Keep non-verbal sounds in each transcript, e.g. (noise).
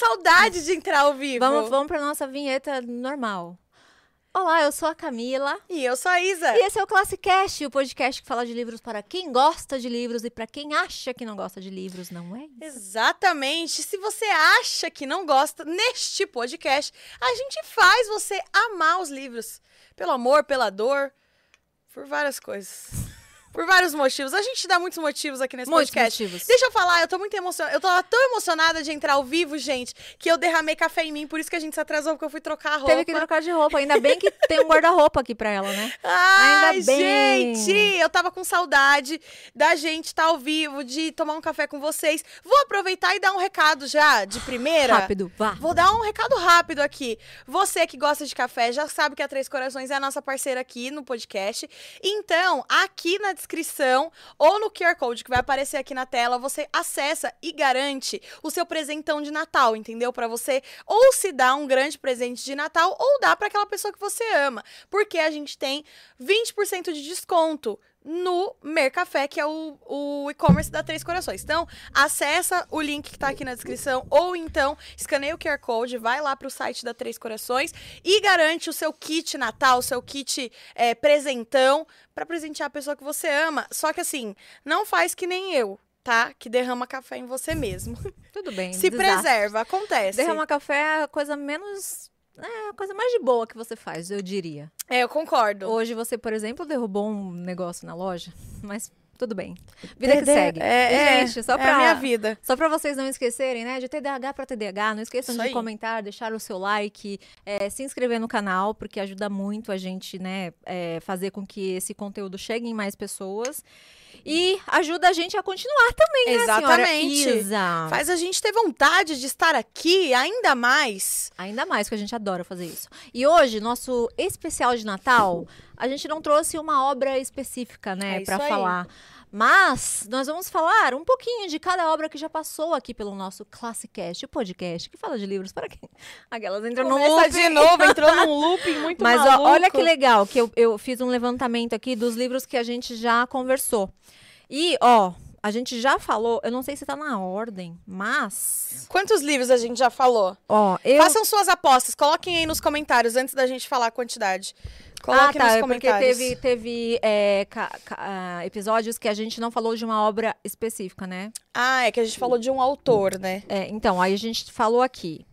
saudade de entrar ao vivo. Vamos, vamos pra nossa vinheta normal. Olá, eu sou a Camila. E eu sou a Isa. E esse é o Classicast, o podcast que fala de livros para quem gosta de livros e para quem acha que não gosta de livros, não é? Exatamente. Se você acha que não gosta, neste podcast, a gente faz você amar os livros. Pelo amor, pela dor, por várias coisas. Por vários motivos. A gente dá muitos motivos aqui nesse Muitos podcast. motivos. Deixa eu falar, eu tô muito emocionada. Eu tava tão emocionada de entrar ao vivo, gente, que eu derramei café em mim, por isso que a gente se atrasou, porque eu fui trocar a roupa. Teve que trocar de roupa. Ainda bem que tem um guarda-roupa aqui pra ela, né? Ai, Ainda bem. gente, eu tava com saudade da gente estar ao vivo, de tomar um café com vocês. Vou aproveitar e dar um recado já, de primeira. Rápido, vá. Vou dar um recado rápido aqui. Você que gosta de café já sabe que a Três Corações é a nossa parceira aqui no podcast. Então, aqui na descrição ou no QR Code que vai aparecer aqui na tela, você acessa e garante o seu presentão de Natal, entendeu? Pra você ou se dar um grande presente de Natal ou dar pra aquela pessoa que você ama, porque a gente tem 20% de desconto no Mercafé, que é o, o e-commerce da Três Corações. Então, acessa o link que tá aqui na descrição, ou então escaneia o QR Code, vai lá pro site da Três Corações e garante o seu kit Natal, o seu kit é, presentão, pra presentear a pessoa que você ama. Só que assim, não faz que nem eu, tá? Que derrama café em você mesmo. Tudo bem. (laughs) Se preserva, acontece. Derramar café é a coisa menos. É a coisa mais de boa que você faz, eu diria. É, eu concordo. Hoje você, por exemplo, derrubou um negócio na loja, mas tudo bem. Vida que Dede- segue. É, é, Gente, só é pra, a minha vida. Só pra vocês não esquecerem, né? De TDAH pra TDAH, não esqueçam Isso de aí. comentar, deixar o seu like, é, se inscrever no canal, porque ajuda muito a gente, né, é, fazer com que esse conteúdo chegue em mais pessoas. E ajuda a gente a continuar também, né, Exatamente. Isa? Faz a gente ter vontade de estar aqui ainda mais. Ainda mais que a gente adora fazer isso. E hoje, nosso especial de Natal, a gente não trouxe uma obra específica, né, É isso pra aí. Mas nós vamos falar um pouquinho de cada obra que já passou aqui pelo nosso Classicast, o podcast que fala de livros para quem. Aquelas entram no Começa loop. de novo, entrou num (laughs) looping muito Mas ó, olha que legal que eu, eu fiz um levantamento aqui dos livros que a gente já conversou. E, ó, a gente já falou, eu não sei se tá na ordem, mas. Quantos livros a gente já falou? Ó, eu. Façam suas apostas, coloquem aí nos comentários antes da gente falar a quantidade. Ah, Coloquem tá. nos é porque comentários. teve, teve é, ah, episódios que a gente não falou de uma obra específica, né? Ah, é que a gente falou de um autor, né? É, então, aí a gente falou aqui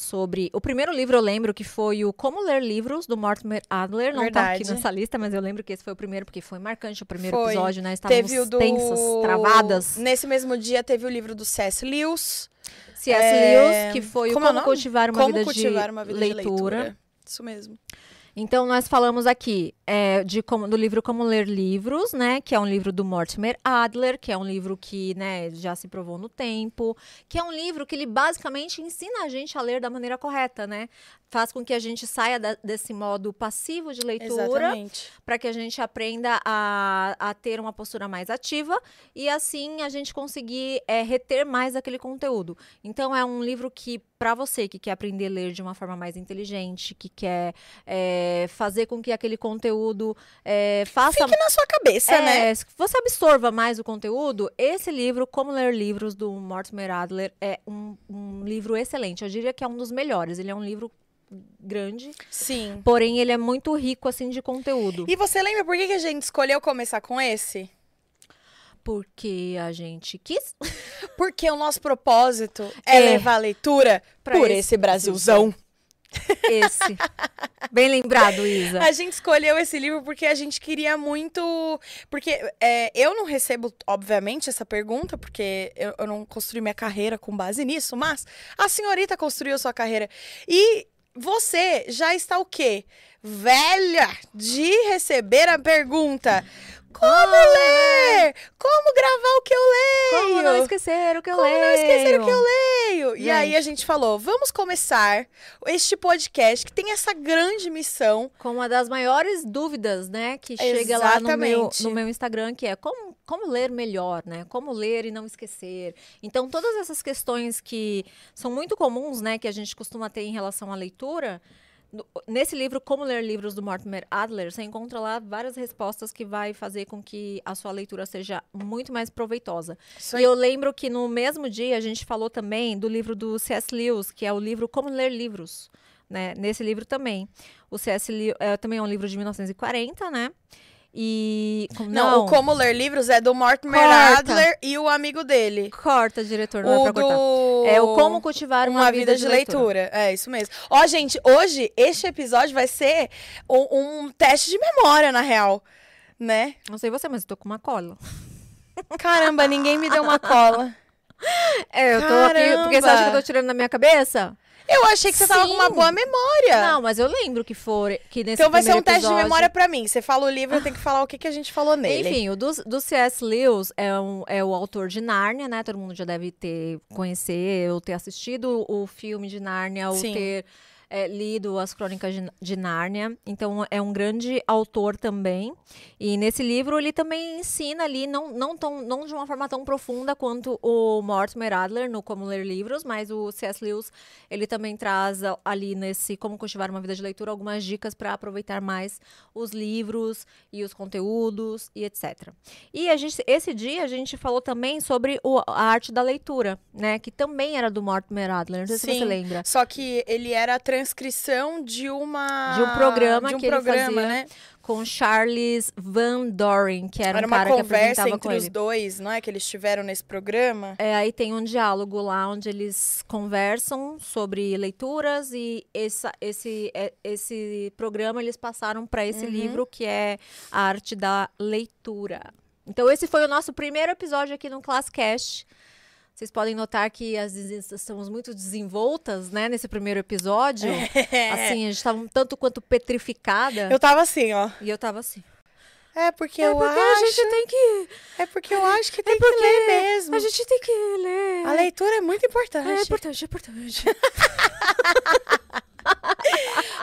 sobre. O primeiro livro eu lembro que foi o Como Ler Livros, do Mortimer Adler. Não tá aqui nessa lista, mas eu lembro que esse foi o primeiro, porque foi marcante o primeiro Foi. episódio, né? Estávamos Teve do... tensas, travadas. Nesse mesmo dia teve o livro do C.S. Lewis. C.S. É, Lewis, que foi como o é Como? Cultivar uma Como Vida, cultivar de, uma vida leitura. de leitura. Isso mesmo. Então, nós falamos aqui é, de como, do livro Como Ler Livros, né? Que é um livro do Mortimer Adler, que é um livro que né, já se provou no tempo, que é um livro que ele basicamente ensina a gente a ler da maneira correta, né? Faz com que a gente saia da- desse modo passivo de leitura para que a gente aprenda a, a ter uma postura mais ativa e assim a gente conseguir é, reter mais aquele conteúdo. Então é um livro que para você que quer aprender a ler de uma forma mais inteligente, que quer é, fazer com que aquele conteúdo é, faça Fique na sua cabeça, é, né? você absorva mais o conteúdo, esse livro, Como Ler Livros, do Mortimer Adler, é um, um livro excelente. Eu diria que é um dos melhores. Ele é um livro grande, Sim. porém ele é muito rico, assim, de conteúdo. E você lembra por que a gente escolheu começar com esse? Porque a gente quis. (laughs) Porque o nosso propósito é, É. levar a leitura por esse esse Brasilzão. Esse. Bem lembrado, Isa. A gente escolheu esse livro porque a gente queria muito. Porque é, eu não recebo, obviamente, essa pergunta, porque eu, eu não construí minha carreira com base nisso, mas a senhorita construiu sua carreira. E você já está o quê? Velha de receber a pergunta. Como ler? Como gravar o que eu leio? Como não esquecer o que eu Como leio? não esquecer o que eu leio? E aí Gente. a gente falou, vamos começar este podcast que tem essa grande missão. Com uma das maiores dúvidas, né, que chega lá no meu, Exatamente. no meu Instagram, que é como, como ler melhor, né? Como ler e não esquecer. Então, todas essas questões que são muito comuns, né, que a gente costuma ter em relação à leitura, nesse livro, Como Ler Livros do Mortimer Adler, você encontra lá várias respostas que vai fazer com que a sua leitura seja muito mais proveitosa. E eu lembro que no mesmo dia a gente falou também do livro do C.S. Lewis, que é o livro Como Ler Livros. Né? Nesse livro também. O C.S. Lewis é, também é um livro de 1940, né? E. como- Não, o Como Ler Livros é do Mortimer Corta. Adler e o amigo dele. Corta, diretor, não é O pra cortar. do... É o Como Cultivar uma, Uma vida de leitura. É, isso mesmo. Ó, gente, hoje, este episódio vai ser um, um teste de memória, na real. Né? Não sei você, mas eu tô com uma cola. Caramba, ninguém me deu uma cola. (laughs) É, eu tô aqui porque você acha que eu tô tirando da minha cabeça? Eu achei que você tava com uma Sim. boa memória. Não, mas eu lembro que for que nesse então vai ser um primeiro teste de episódio- memória pra mim. Você fala o livro, eu tenho que falar o que, que a gente falou nele. Enfim, o do, do C.S. Lewis é, um, é o autor de Nárnia, né? Todo mundo já deve ter conhecer ou ter assistido o filme de Nárnia ou Sim. ter é, lido as crônicas de, Nárnia. Então, é um grande autor também. E nesse livro ele também ensina ali, não, não, tão, não de uma forma tão profunda quanto o Mortimer Adler no Como Ler Livros, mas o C.S. Lewis ele também traz ali nesse Como Cultivar uma Vida de Leitura algumas dicas para aproveitar mais os livros e os conteúdos e etc. E a gente, esse dia a gente falou também sobre o- a arte da leitura, né? Que também era do Mortimer Adler. Não sei se Sim. você lembra. Só que ele era a transcrição de uma... De um programa de um que ele programa, fazia né? Com Charles Van Doren, que era, Era um uma cara que conversa apresentava entre com os ele. dois, não é? Que eles tiveram nesse programa. É, aí tem um diálogo lá onde eles conversam sobre leituras e essa, esse, é- esse programa eles passaram para esse Uhum. livro que é a arte da leitura. Então esse foi o nosso primeiro episódio aqui no Classcast. Vocês podem notar que estamos muito desenvoltas, né, nesse primeiro episódio. Assim, a gente estava um tanto quanto petrificada. Eu tava assim, ó. E eu tava assim. É porque É eu porque acho... a gente tem que. É porque eu acho que tem porque que ler mesmo. A gente tem que ler. A leitura é muito importante. É importante, é (laughs) importante.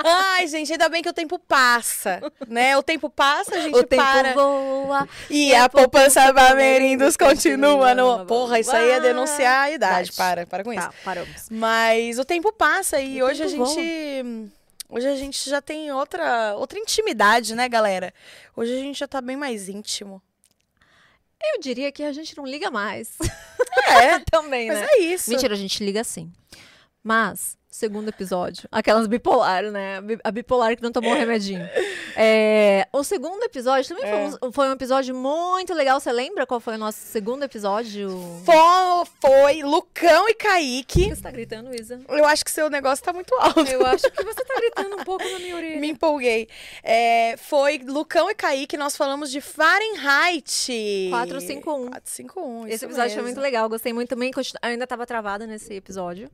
Ai, gente, ainda bem que o tempo passa, né? O tempo passa, a gente o tempo para. voa. E E a a poupança poupança Bamerindos continua no... Porra, isso aí é denunciar a idade. Para, para com isso. Tá, paramos. Mas o tempo passa e O hoje a gente... Hoje a gente já tem outra, outra intimidade, né, galera? Hoje a gente já tá bem mais íntimo. Eu diria que a gente não liga mais. É, (laughs) Também, mas né? é isso. Mentira, a gente liga sim. Mas, segundo episódio, aquelas bipolar, né? A bi- A bipolar que não tomou o remedinho. É, o segundo episódio também foi, É. um, foi um episódio muito legal. Você lembra qual foi o nosso segundo episódio? Fo- Foi Lucão e Por que Kaique. você tá gritando, Isa? Eu acho que seu negócio tá muito alto. Eu acho que você tá gritando um pouco na minha orelha. Me empolguei. É, foi Lucão e Kaique, nós falamos de Fahrenheit. 451. 451, Esse episódio foi mesmo. muito legal, gostei muito também. Eu ainda tava travada nesse episódio.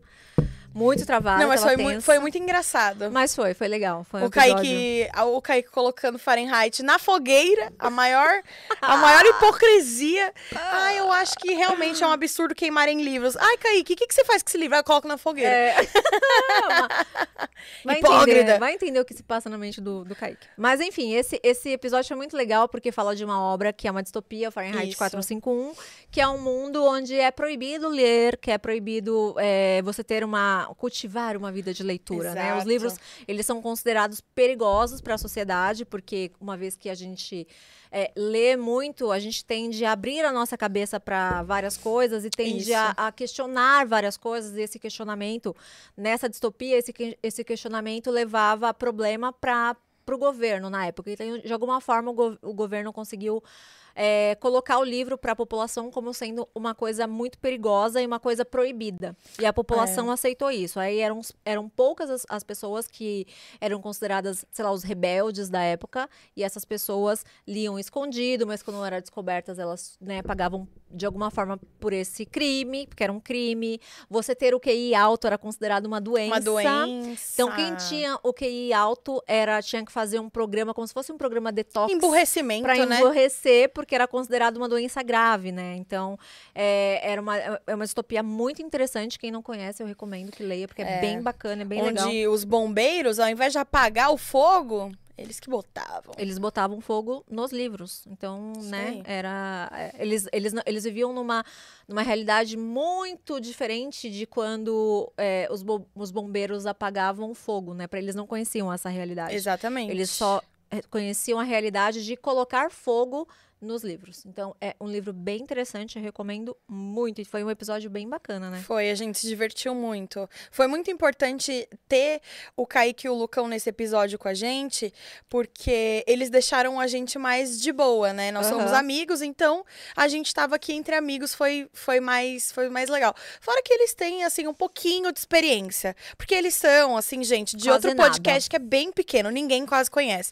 Muito travada. Não, mas foi, muito, foi muito engraçado. Mas foi, foi legal. Foi um o, episódio... Kaique, o Kaique colocando Fahrenheit na fogueira, a maior, (laughs) a maior hipocrisia. Ai, eu acho que realmente é um absurdo queimarem livros. Ai, Kaique, o que, que você faz com esse livro? Ah, eu coloco na fogueira. É. (laughs) vai, Hipócrita. entender, vai entender o que se passa na mente do, do Kaique. Mas enfim, esse, esse episódio foi muito legal porque fala de uma obra que é uma distopia, Fahrenheit Isso. 451, que é um mundo onde é proibido ler, que é proibido é, você ter uma. Cultivar uma vida de leitura, né? Os Exato. livros, eles são considerados perigosos para a sociedade, porque uma vez que a gente é, lê muito, a gente tende a abrir a nossa cabeça para várias coisas e tende a, a questionar várias coisas. E esse questionamento, nessa distopia, esse, esse questionamento levava a problema para o governo na época. Então, de alguma forma, o, go- o governo conseguiu é, colocar o livro para a população como sendo uma coisa muito perigosa e uma coisa proibida. E a população É. aceitou isso. Aí eram, eram poucas as, as pessoas que eram consideradas, sei lá, os rebeldes da época, e essas pessoas liam escondido, mas quando eram descobertas, elas né, pagavam de alguma forma por esse crime, porque era um crime. Você ter o QI alto era considerado uma doença. Uma doença. Então, quem tinha o QI alto era tinha que fazer um programa como se fosse um programa detox Emburrecimento, para né? emborrecer, porque era considerado uma doença grave, né? Então, é, era uma, é uma distopia muito interessante. Quem não conhece, eu recomendo que leia, porque é, É. bem bacana, é bem Onde legal. os bombeiros, ao invés de apagar o fogo, Eles que botavam. Eles botavam fogo nos livros. Então, Isso né, era. é, Eles, eles, eles viviam numa, numa realidade muito diferente de quando é, os, bo- os bombeiros apagavam o fogo, né? Para eles não conheciam essa realidade. Exatamente. Eles só é, conheciam a realidade de colocar fogo nos livros. Então, é um livro bem interessante, eu recomendo muito. E foi um episódio bem bacana, né? Foi, a gente se divertiu muito. Foi muito importante ter o Kaique e o Lucão nesse episódio com a gente, porque eles deixaram a gente mais de boa, né? Nós somos Aham. amigos, então a gente tava aqui entre amigos, foi, foi, mais, foi mais legal. Fora que eles têm, assim, um pouquinho de experiência. Porque eles são, assim, gente, de Quase outro nada. podcast que é bem pequeno, ninguém quase conhece.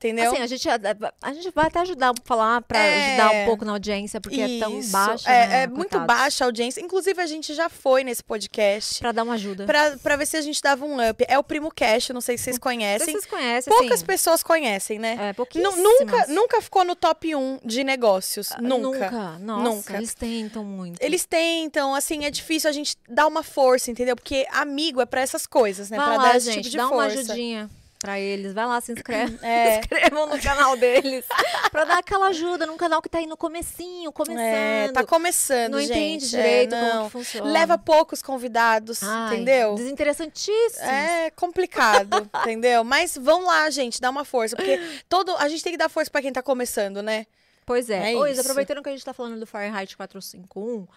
Entendeu? Assim, a gente, a, gente vai até ajudar falar pra É. ajudar um pouco na audiência, porque é tão Isso. baixa. É, né, é muito baixa a audiência. Inclusive, a gente já foi nesse podcast. Pra dar uma ajuda. Pra, pra ver se a gente dava um up. É o Primo Cash, não sei se vocês sei se conhecem. vocês conhecem, Poucas pessoas conhecem, né? É, pouquíssimas. nunca, nunca ficou no top 1 de negócios. Ah, Nunca. Nossa, Nunca. eles tentam muito. Eles tentam, assim, é difícil a gente dar uma força, entendeu? Porque amigo é pra essas coisas, né? Vai pra lá, dar esse gente, tipo de dá uma força. ajudinha pra eles. Vai lá, se inscreve. (clears throat) É. (laughs) Se inscrevam no canal deles. (laughs) pra dar aquela ajuda num canal que tá aí no comecinho, começando. É, tá começando, não gente. entende É, direito não. como que funciona. Leva poucos convidados, Ai, entendeu? Desinteressantíssimo. É complicado, (laughs) entendeu? Mas vão lá, gente, dá uma força. Porque todo, a gente tem que dar força pra quem tá começando, né? Pois é. É Ô, Isa, isso. aproveitando que a gente tá falando do Fahrenheit 451,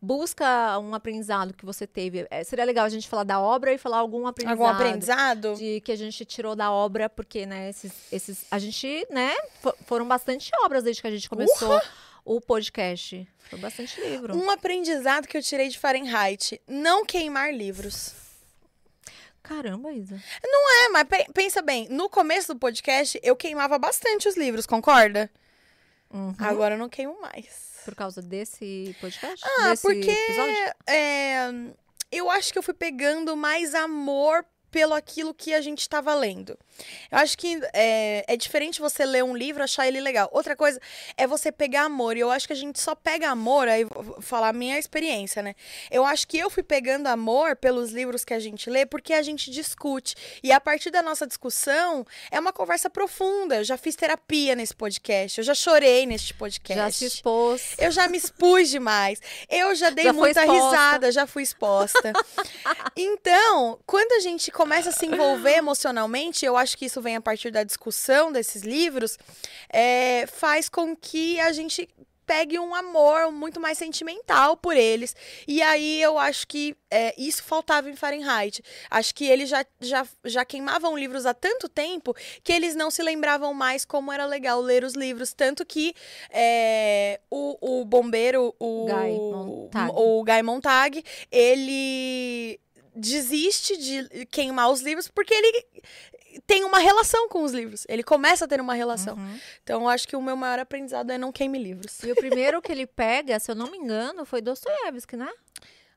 busca um aprendizado que você teve. É, seria legal a gente falar da obra e falar algum aprendizado. Algum aprendizado? De que a gente tirou da obra, porque, né, esses, esses a gente, né, fo- foram bastante obras desde que a gente começou o podcast. Foi bastante livro. Um aprendizado que eu tirei de Fahrenheit: não queimar livros. Caramba, Isa. É, mas pe- pensa bem, no começo do podcast eu queimava bastante os livros, concorda? Uhum. Agora eu não queimo mais. Por causa desse podcast? Ah, desse porque episódio? é, eu acho que eu fui pegando mais amor pelo aquilo que a gente estava lendo. Eu acho que é, é diferente você ler um livro e achar ele legal. Outra coisa é você pegar amor. E eu acho que a gente só pega amor, aí vou falar a minha experiência, né? Eu acho que eu fui pegando amor pelos livros que a gente lê porque a gente discute. E a partir da nossa discussão, é uma conversa profunda. Eu já fiz terapia nesse podcast, eu já chorei neste podcast. Já se expôs. Eu já me expus demais. Eu já dei Já muita risada, já fui exposta. (laughs) então, quando a gente começa a se envolver emocionalmente, eu acho que isso vem a partir da discussão desses livros, é, faz com que a gente pegue um amor muito mais sentimental por eles. E aí eu acho que é, isso faltava em Fahrenheit. Acho que eles já, já, já queimavam livros há tanto tempo que eles não se lembravam mais como era legal ler os livros. Tanto que é, o, o bombeiro, o Guy Montag. o Guy Montag, ele desiste de queimar os livros porque ele tem uma relação com os livros. Ele começa a ter uma relação. Uhum. Então, eu acho que o meu maior aprendizado é não queime livros. E o primeiro que ele pega, se eu não me engano, foi Dostoiévski, né?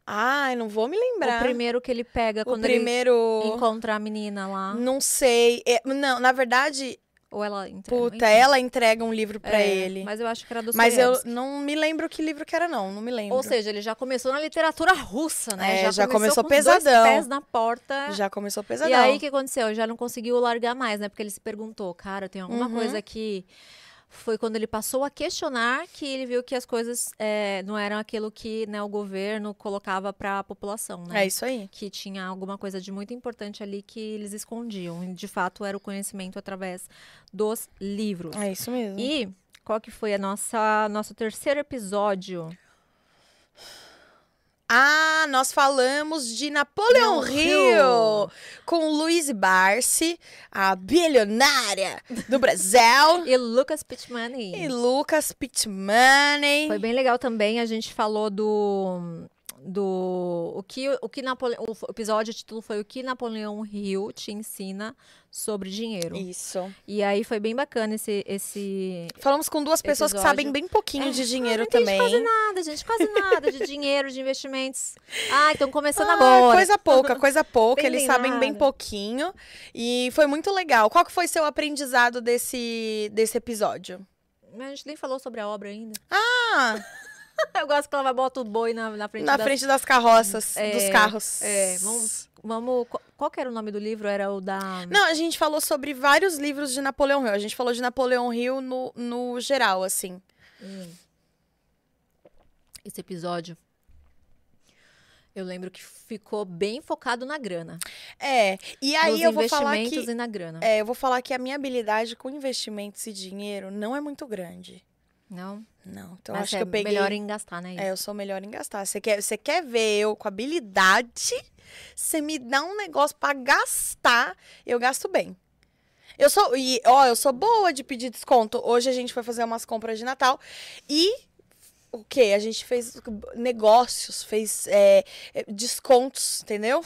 Ai, não vou me lembrar. O primeiro que ele pega O quando primeiro. ele encontra a menina lá. Não sei. É, não, na verdade, Ou ela entrega. puta, enfim. ela entrega um livro pra É, ele. Mas eu acho que era Mas eu não me lembro que livro que era, não. Não me lembro. Ou seja, ele já começou na literatura russa, né? É, já começou com os pesadão. Dois pés na porta. Já começou pesadão. E aí, o que aconteceu? Já não conseguiu largar mais, né? Porque ele se perguntou, cara, tem alguma Uhum. coisa que... Foi quando ele passou a questionar que ele viu que as coisas é, não eram aquilo que né, o governo colocava para a população, né? É isso aí. que tinha alguma coisa de muito importante ali que eles escondiam. E, de fato, era o conhecimento através dos livros. É isso mesmo. E qual que foi a nossa nosso terceiro episódio? Ah, nós falamos de Napoleão Hill com Luiz Barsi, a bilionária do Brasil, (laughs) E Lucas Pittmani. e Lucas Pittman. Foi bem legal também. A gente falou do do o que o que Napoleão, o episódio o título foi o que Napoleão Hill te ensina sobre dinheiro. Isso. E aí foi bem bacana esse esse Falamos com duas pessoas que Episódio. sabem bem pouquinho É, de dinheiro também. quase nada, gente, quase nada de dinheiro, de investimentos. Ah, estão começando Ah, agora. Coisa pouca, coisa pouca. Eles sabem bem nada. pouquinho. E foi muito legal. Qual que foi seu aprendizado desse, desse episódio? A gente nem falou sobre a obra ainda. Ah, (laughs) (laughs) Eu gosto que ela vai botar o boi na, na frente na das- frente das carroças, É, dos carros. É, vamos, vamos. qu- Qual que era o nome do livro? Era o da. Não, a gente falou sobre vários livros de Napoleão Hill. A gente falou de Napoleão Hill no, no geral, assim. Esse episódio. Eu lembro que ficou bem focado na grana. É, e aí nos eu vou falar investimentos que... e na grana. É, eu vou falar que a minha habilidade com investimentos e dinheiro não é muito grande. Não? Não, então Mas acho é que eu peguei... melhor em gastar, né? É, eu sou melhor em gastar. Você quer, você quer ver eu com habilidade? Você me dá um negócio pra gastar, eu gasto bem. Eu sou, e, ó, eu sou boa de pedir desconto. Hoje a gente foi fazer umas compras de Natal e o quê? A gente fez negócios, fez é, é, descontos, entendeu?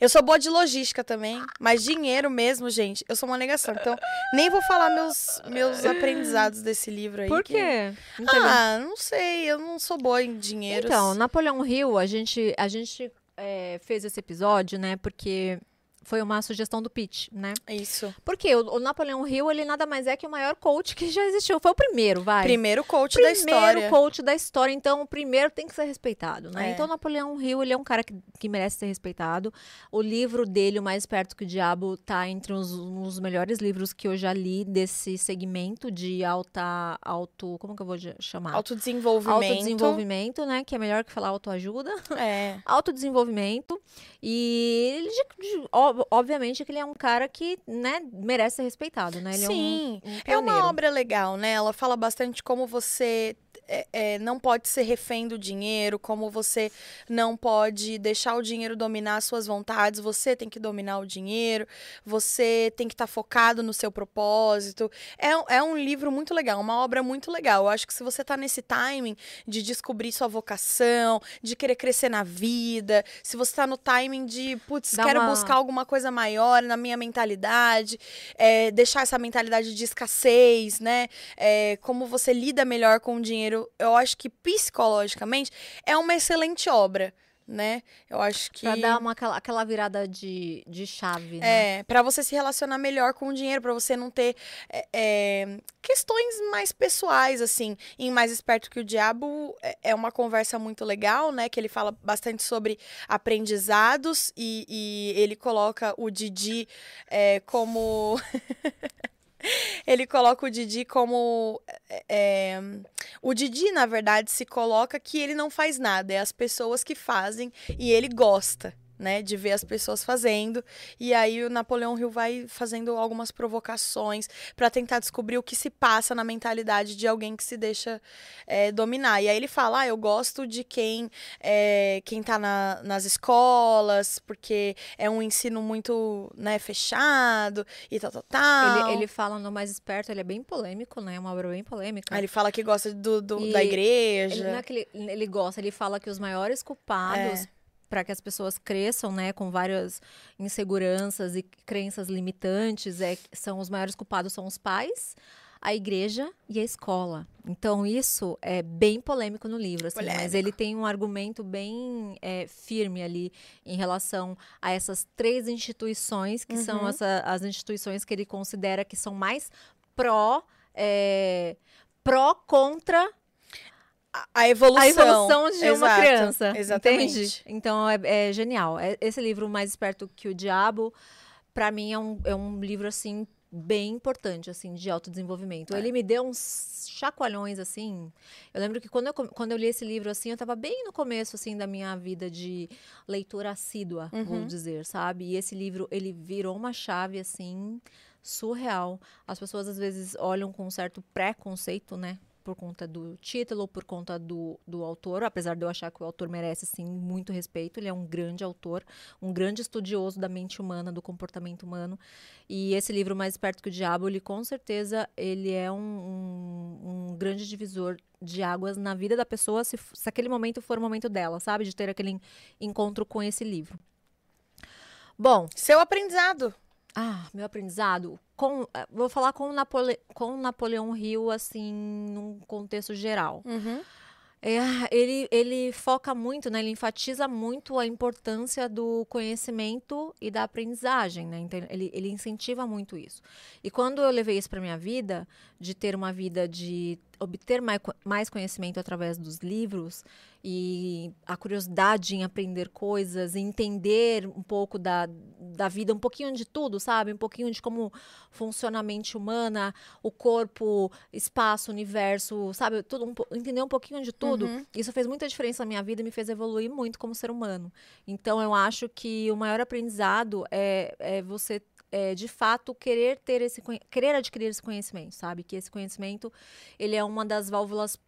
Eu sou boa de logística também, mas dinheiro mesmo, gente, eu sou uma negação. Então, nem vou falar meus, meus aprendizados desse livro aí. Por que- quê? Não teve- Ah, não sei, eu não sou boa em dinheiro. Então, Napoleão Hill, a gente, a gente é, fez esse episódio, né? Porque foi uma sugestão do Pitch, né? Isso. Porque o, o Napoleão Hill, ele nada mais é que o maior coach que já existiu. Foi o primeiro, vai. Primeiro coach da primeiro história. coach da história, então o primeiro tem que ser respeitado, né? É. Então Napoleão Hill, ele é um cara que, que merece ser respeitado. O livro dele, O Mais Perto que o Diabo, tá entre os, os melhores livros que eu já li desse segmento de alta, alto, como que eu vou chamar? Autodesenvolvimento. Autodesenvolvimento, né? Que é melhor que falar autoajuda. É. (laughs) Autodesenvolvimento. E ele, de- de- obviamente, que ele é um cara que, né, merece ser respeitado, né? Ele é um- Sim. um, É uma obra legal, né? Ela fala bastante como você é, é, não pode ser refém do dinheiro, como você não pode deixar o dinheiro dominar as suas vontades, você tem que dominar o dinheiro, você tem que estar focado no seu propósito. É, um- é um livro muito legal, uma obra muito legal. Eu acho que se você tá nesse timing de descobrir sua vocação, de querer crescer na vida, se você tá no timing de, putz, Dá quero uma- buscar alguma coisa maior na minha mentalidade, é, deixar essa mentalidade de escassez, né? É, como você lida melhor com o dinheiro, eu acho que psicologicamente é uma excelente obra, né? Eu acho que. Pra dar uma, aquela, aquela virada de, de chave, né? É, para você se relacionar melhor com o dinheiro, para você não ter é, é, questões mais pessoais, assim. Em Mais Esperto que o Diabo é- é uma conversa muito legal, né? Que ele fala bastante sobre aprendizados e, e ele coloca o Didi é, como. (laughs) (laughs) Ele coloca o Didi como. é, é, o Didi, na verdade, se coloca que ele não faz nada, é as pessoas que fazem e ele gosta. Né, de ver as pessoas fazendo. E aí o Napoleão Hill vai fazendo algumas provocações para tentar descobrir o que se passa na mentalidade de alguém que se deixa é, dominar. E aí ele fala: ah, eu gosto de quem é, quem tá na- nas escolas, porque é um ensino muito né, fechado e tal, tal, tal. Ele, ele fala no Mais Esperto, ele é bem polêmico, né? É uma obra bem polêmica. Aí ele fala que gosta do, do- da Ele, igreja. não é ele, ele gosta, ele fala que os maiores culpados É. para que as pessoas cresçam, né, com várias inseguranças e crenças limitantes, é, são os maiores culpados são os pais, a igreja e a escola. Então isso é bem polêmico no livro, assim, mas ele tem um argumento bem é, firme ali em relação a essas três instituições que são Uhum. essa- as instituições que ele considera que são mais pró é, pró contra A, evolução. a evolução de uma Exato, criança. Exatamente. Entende? Então é, é genial. É- esse livro, Mais Esperto que o Diabo, pra mim é um, é um livro, assim, bem importante, assim, de autodesenvolvimento. É. Ele me deu uns chacoalhões, assim. Eu lembro que quando eu, quando eu li esse livro, assim, eu tava bem no começo, assim, da minha vida de leitura assídua, vou Uhum. dizer, sabe? E esse livro, ele virou uma chave, assim, surreal. As pessoas, às vezes, olham com um certo preconceito, né? Por conta do título, por conta do, do autor, apesar de eu achar que o autor merece, sim, muito respeito. Ele é um grande autor, um grande estudioso da mente humana, do comportamento humano. E esse livro, Mais Perto que o Diabo, ele com certeza, ele é um, um, um grande divisor de águas na vida da pessoa, se, se aquele momento for o momento dela, sabe? De ter aquele en- encontro com esse livro. Bom, Seu aprendizado. Ah, meu aprendizado. Com, eh, vou falar com, o Napole, com Napoleão Hill, assim, num contexto geral. Uhum. É, ele, ele foca muito, né? Ele enfatiza muito a importância do conhecimento e da aprendizagem, né? Então, ele, ele incentiva muito isso. E quando eu levei isso para minha vida, de ter uma vida de obter mai- mais conhecimento através dos livros e a curiosidade em aprender coisas, entender um pouco da, da vida, um pouquinho de tudo, sabe? Um pouquinho de como funciona a mente humana, o corpo, espaço, universo, sabe? Tudo, um entender um pouquinho de tudo. Uhum. Isso fez muita diferença na minha vida e me fez evoluir muito como ser humano. Então, eu acho que o maior aprendizado é, é você, é, de fato, querer ter esse querer adquirir esse conhecimento, sabe? Que esse conhecimento ele é uma das válvulas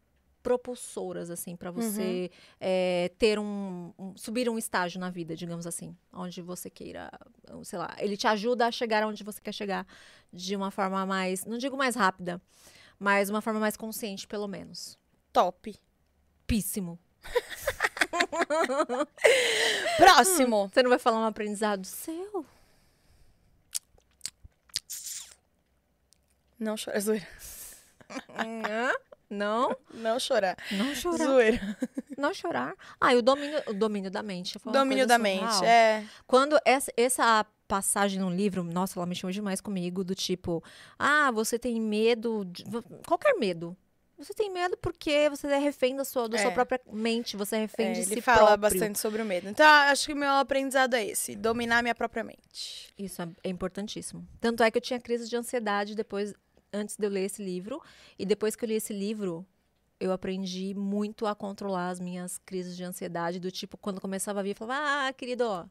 propulsoras assim para você é, ter um, um- subir um estágio na vida digamos assim onde você queira sei lá ele te ajuda a chegar onde você quer chegar de uma forma mais não digo mais rápida mas uma forma mais consciente pelo menos Top. píssimo (laughs) Próximo. Você não vai falar um aprendizado seu? Não chorar. Zoeira. (laughs) Não? Não chorar. Não chorar. Zoeira. Não chorar. Ah, e o domínio, o domínio da mente. Domínio da mente. surreal. É. Quando essa, essa passagem no livro, nossa, ela mexeu demais comigo, do tipo, ah, você tem medo, de, qualquer medo. Você tem medo porque você é refém da sua, da sua É. própria mente, você é refém É, de ele si fala próprio. bastante sobre o medo. Então, acho que o meu aprendizado é esse: dominar minha própria mente. Isso é, é importantíssimo. Tanto é que eu tinha crise de ansiedade depois, antes de eu ler esse livro. E depois que eu li esse livro, eu aprendi muito a controlar as minhas crises de ansiedade. Do tipo, quando começava a vir, eu falava, ah, querido, ó,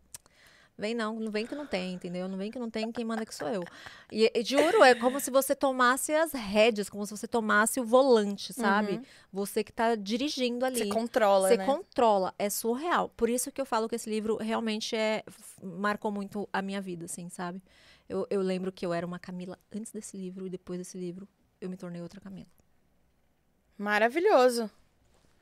vem não, não vem que não tem, entendeu? Não vem que não tem, quem manda que sou eu. E, e juro, é como se você tomasse as rédeas, como se você tomasse o volante, sabe? Uhum. Você que tá dirigindo ali. Você controla, Você né? controla, é surreal. Por isso que eu falo que esse livro realmente é marcou muito a minha vida, assim, sabe? Eu, eu lembro que eu era uma Camila antes desse livro e depois desse livro eu me tornei outra Camila. Maravilhoso.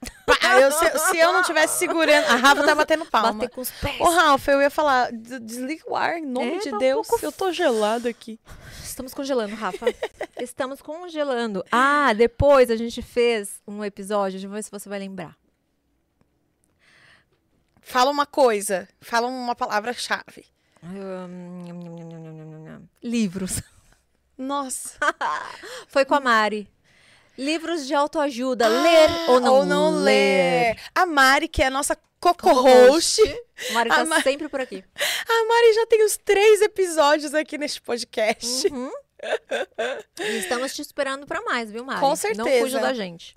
(laughs) Eu- se, se eu não tivesse segurando. A Rafa tá batendo palma. Bater com os pés. Ô, Rafa, eu ia falar, "Des- desliga o ar, em nome É, de tá um Deus. pouco Eu tô gelado aqui. (sighs) Estamos congelando, Rafa. Estamos congelando. Ah, depois a gente fez um episódio, deixa eu ver se você vai lembrar. Fala uma coisa, fala uma palavra-chave. Hum, Livros. Nossa. (laughs) Foi com a Mari. Livros de autoajuda. ler ou não, ou não ler. ler. A Mari, que é a nossa co-host. A Mari A tá Ma- sempre por aqui. (laughs) A Mari já tem os três episódios aqui neste podcast. Uhum. Estamos te esperando pra mais, viu, Mari? Com Não certeza. fuja da gente.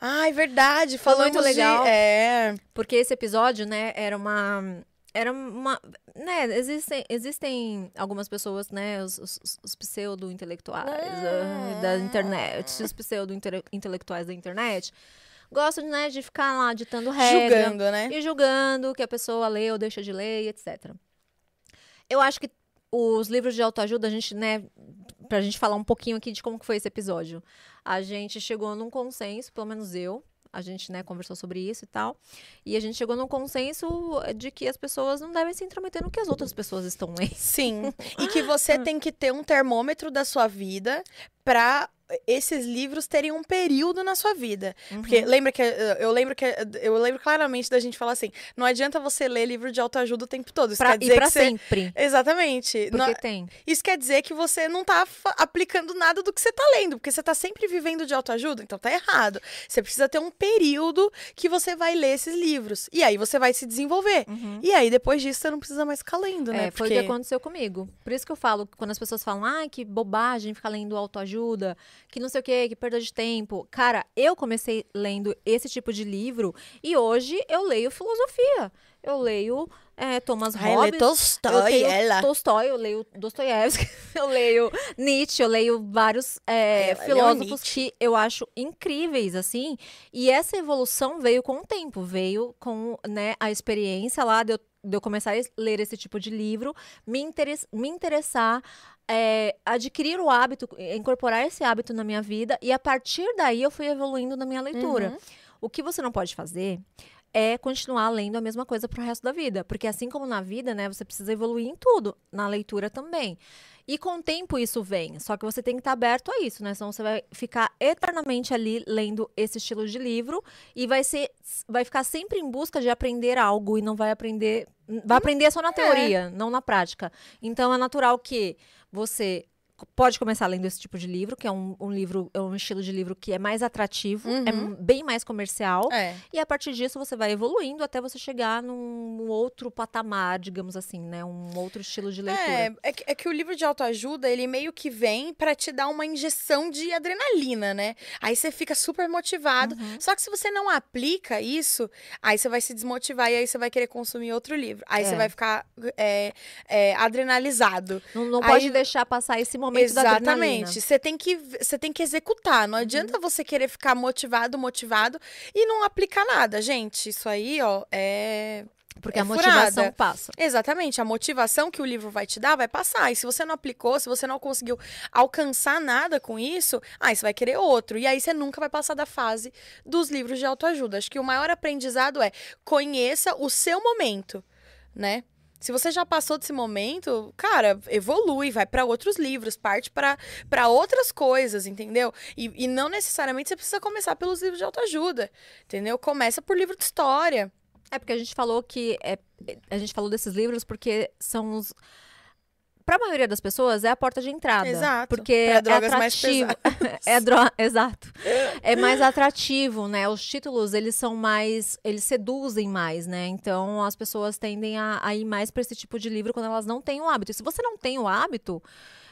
Ai, verdade. Foi Falamos muito legal. De... É. Porque esse episódio, né, era uma. Era uma. Né, existem, existem algumas pessoas, né, os, os, os pseudo-intelectuais ah, da internet, os pseudo-intelectuais da internet, gostam, né, de ficar lá ditando regra. Julgando, né? e julgando que a pessoa lê ou deixa de ler, etc. Eu acho que os livros de autoajuda, a gente, né, pra gente falar um pouquinho aqui de como que foi esse episódio. A gente chegou num consenso, pelo menos eu, a gente, né, conversou sobre isso e tal, e a gente chegou num consenso de que as pessoas não devem se intrometer no que as outras pessoas estão lendo. Sim. (laughs) E que você tem que ter um termômetro da sua vida pra esses livros terem um período na sua vida. Porque lembra que eh, eu lembro que eu lembro claramente da gente falar assim, não adianta você ler livro de autoajuda o tempo todo. Isso Pra, quer e dizer pra que você sempre. Exatamente. Porque Não- tem. Isso quer dizer que você não tá aplicando nada do que você tá lendo, porque você tá sempre vivendo de autoajuda, então tá errado. Você precisa ter um período que você vai ler esses livros. E aí você vai se desenvolver. Uhum. E aí depois disso você não precisa mais ficar lendo, né? É, foi o Porque- que aconteceu comigo. Por isso que eu falo, quando as pessoas falam, ai, que bobagem ficar lendo autoajuda, que não sei o quê, que perda de tempo. Cara, eu comecei lendo esse tipo de livro e hoje eu leio filosofia. Eu leio é, Thomas Hobbes. Tolstói, eu leio ela. Tolstói, eu leio Dostoiévski, (laughs) eu leio Nietzsche, eu leio vários é, filósofos que eu acho incríveis, assim. E essa evolução veio com o tempo, veio com né, a experiência lá de eu, de eu começar a ler esse tipo de livro, me, interes- me interessar, é, adquirir o hábito, incorporar esse hábito na minha vida, e a partir daí eu fui evoluindo na minha leitura. Uhum. O que você não pode fazer é continuar lendo a mesma coisa pro resto da vida. Porque assim como na vida, né, você precisa evoluir em tudo, na leitura também. E com o tempo isso vem, só que você tem que estar aberto a isso, né? Senão você vai ficar eternamente ali lendo esse estilo de livro e vai ser vai ficar sempre em busca de aprender algo e não vai aprender, vai aprender só na teoria, não na prática. Então é natural que você pode começar lendo esse tipo de livro, que é um, um livro, é um estilo de livro que é mais atrativo, é Uhum. bem mais comercial. É. E a partir disso você vai evoluindo até você chegar num outro patamar, digamos assim, né? Um outro estilo de leitura. É, é que, é que o livro de autoajuda, ele meio que vem pra te dar uma injeção de adrenalina, né? Aí você fica super motivado. Uhum. Só que se você não aplica isso, aí você vai se desmotivar e aí você vai querer consumir outro livro. Aí você É. vai ficar é, é, adrenalizado. Não, não Aí- pode deixar passar esse momento da adrenalina. Uhum. Exatamente. Você tem que você tem que executar. Não adianta você querer ficar motivado, motivado e não aplicar nada, gente. Isso aí, ó, é Porque É a motivação furada. passa. Exatamente, a motivação que o livro vai te dar vai passar. E se você não aplicou, se você não conseguiu alcançar nada com isso, aí você vai querer outro. E aí você nunca vai passar da fase dos livros de autoajuda. Acho que o maior aprendizado é conheça o seu momento, né? Se você já passou desse momento, cara, evolui, vai para outros livros, parte para outras coisas, entendeu? E, e não necessariamente você precisa começar pelos livros de autoajuda, entendeu? Começa por livro de história. É porque a gente falou que. É, a gente falou desses livros porque são os. Pra maioria das pessoas, é a porta de entrada. Exato. Porque Pra é drogas mais atrativo. (laughs) é dro... Exato. É mais atrativo, né? Os títulos, eles são mais. Eles seduzem mais, né? Então, as pessoas tendem a, a ir mais pra esse tipo de livro quando elas não têm o hábito. E se você não tem o hábito.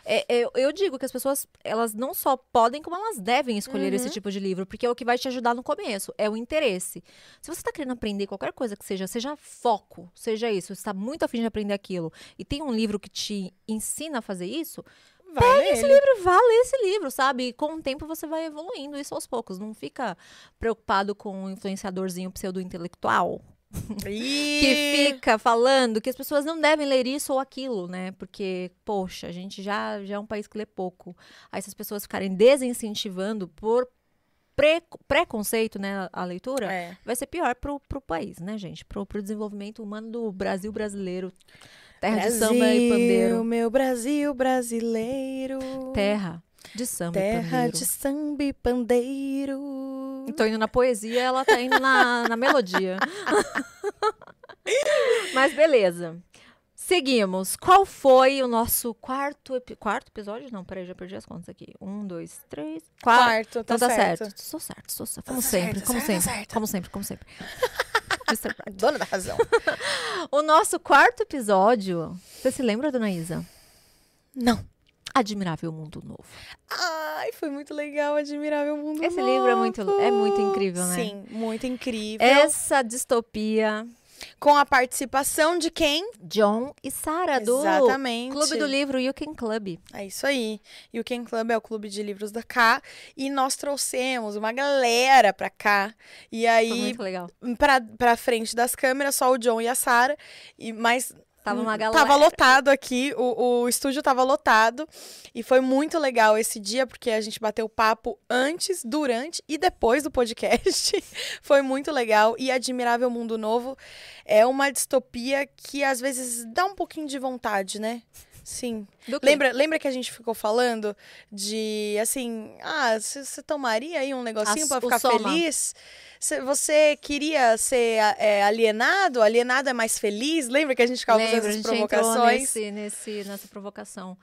É- é- eu digo que as pessoas, elas não só podem, como elas devem escolher esse Uhum. tipo de livro, porque é o que vai te ajudar no começo, é o interesse. Se você está querendo aprender qualquer coisa que seja, seja foco, seja isso, você está muito afim de aprender aquilo, e tem um livro que te ensina a fazer isso, Vai esse nele. livro, vá ler esse livro, sabe? E com o tempo você vai evoluindo isso aos poucos. Não fica preocupado com um influenciadorzinho pseudo-intelectual que fica falando que as pessoas não devem ler isso ou aquilo, né? Porque, poxa, a gente já, já é um país que lê pouco. Aí se as pessoas ficarem desincentivando por pre- preconceito, né, a leitura, É. vai ser pior pro, pro país, né, gente? Pro, pro desenvolvimento humano do Brasil brasileiro. Terra de samba e pandeiro. meu Brasil brasileiro. Terra de samba e Terra pandeiro. de samba e pandeiro. Tô indo na poesia, ela tá indo na, na melodia. (laughs) Mas beleza. Seguimos. Qual foi o nosso quarto, epi- quarto episódio? Não, peraí, já perdi as contas aqui. Um, dois, três, quatro. Quarto, tá Então tá certo. certo. Estou certo, estou certo. Como Tá sempre, certo, como certo, sempre, certo. como sempre, como sempre. (laughs) Mr. Bright. Dona da razão. (laughs) o nosso quarto episódio. Você se lembra, dona Isa? Não. Admirável Mundo Novo. Ai, foi muito legal, admirável mundo Esse livro é muito- é muito Novo. incrível, né? Sim, muito incrível. Essa distopia, Com a participação de quem? John e Sarah, do Exatamente. Clube do Livro You Can Club. É isso aí. E o Ken Club é o clube de livros da cá. E nós trouxemos uma galera pra cá. E Foi aí, muito legal. pra, pra frente das câmeras, só o John e a Sarah. E, mas Tava uma galera. Tava lotado aqui, o, o estúdio tava lotado. E foi muito legal esse dia, porque a gente bateu papo antes, durante e depois do podcast. (laughs) foi muito legal. E Admirável Mundo Novo é uma distopia que às vezes dá um pouquinho de vontade, né? Sim. Lembra, lembra que a gente ficou falando de, assim, ah, você tomaria aí um negocinho o ficar soma. feliz? Cê- Você queria ser é, alienado? Alienado é mais feliz? Lembra que a gente ficava Lembra, fazendo essas provocações? nesse, nesse, nessa provocação.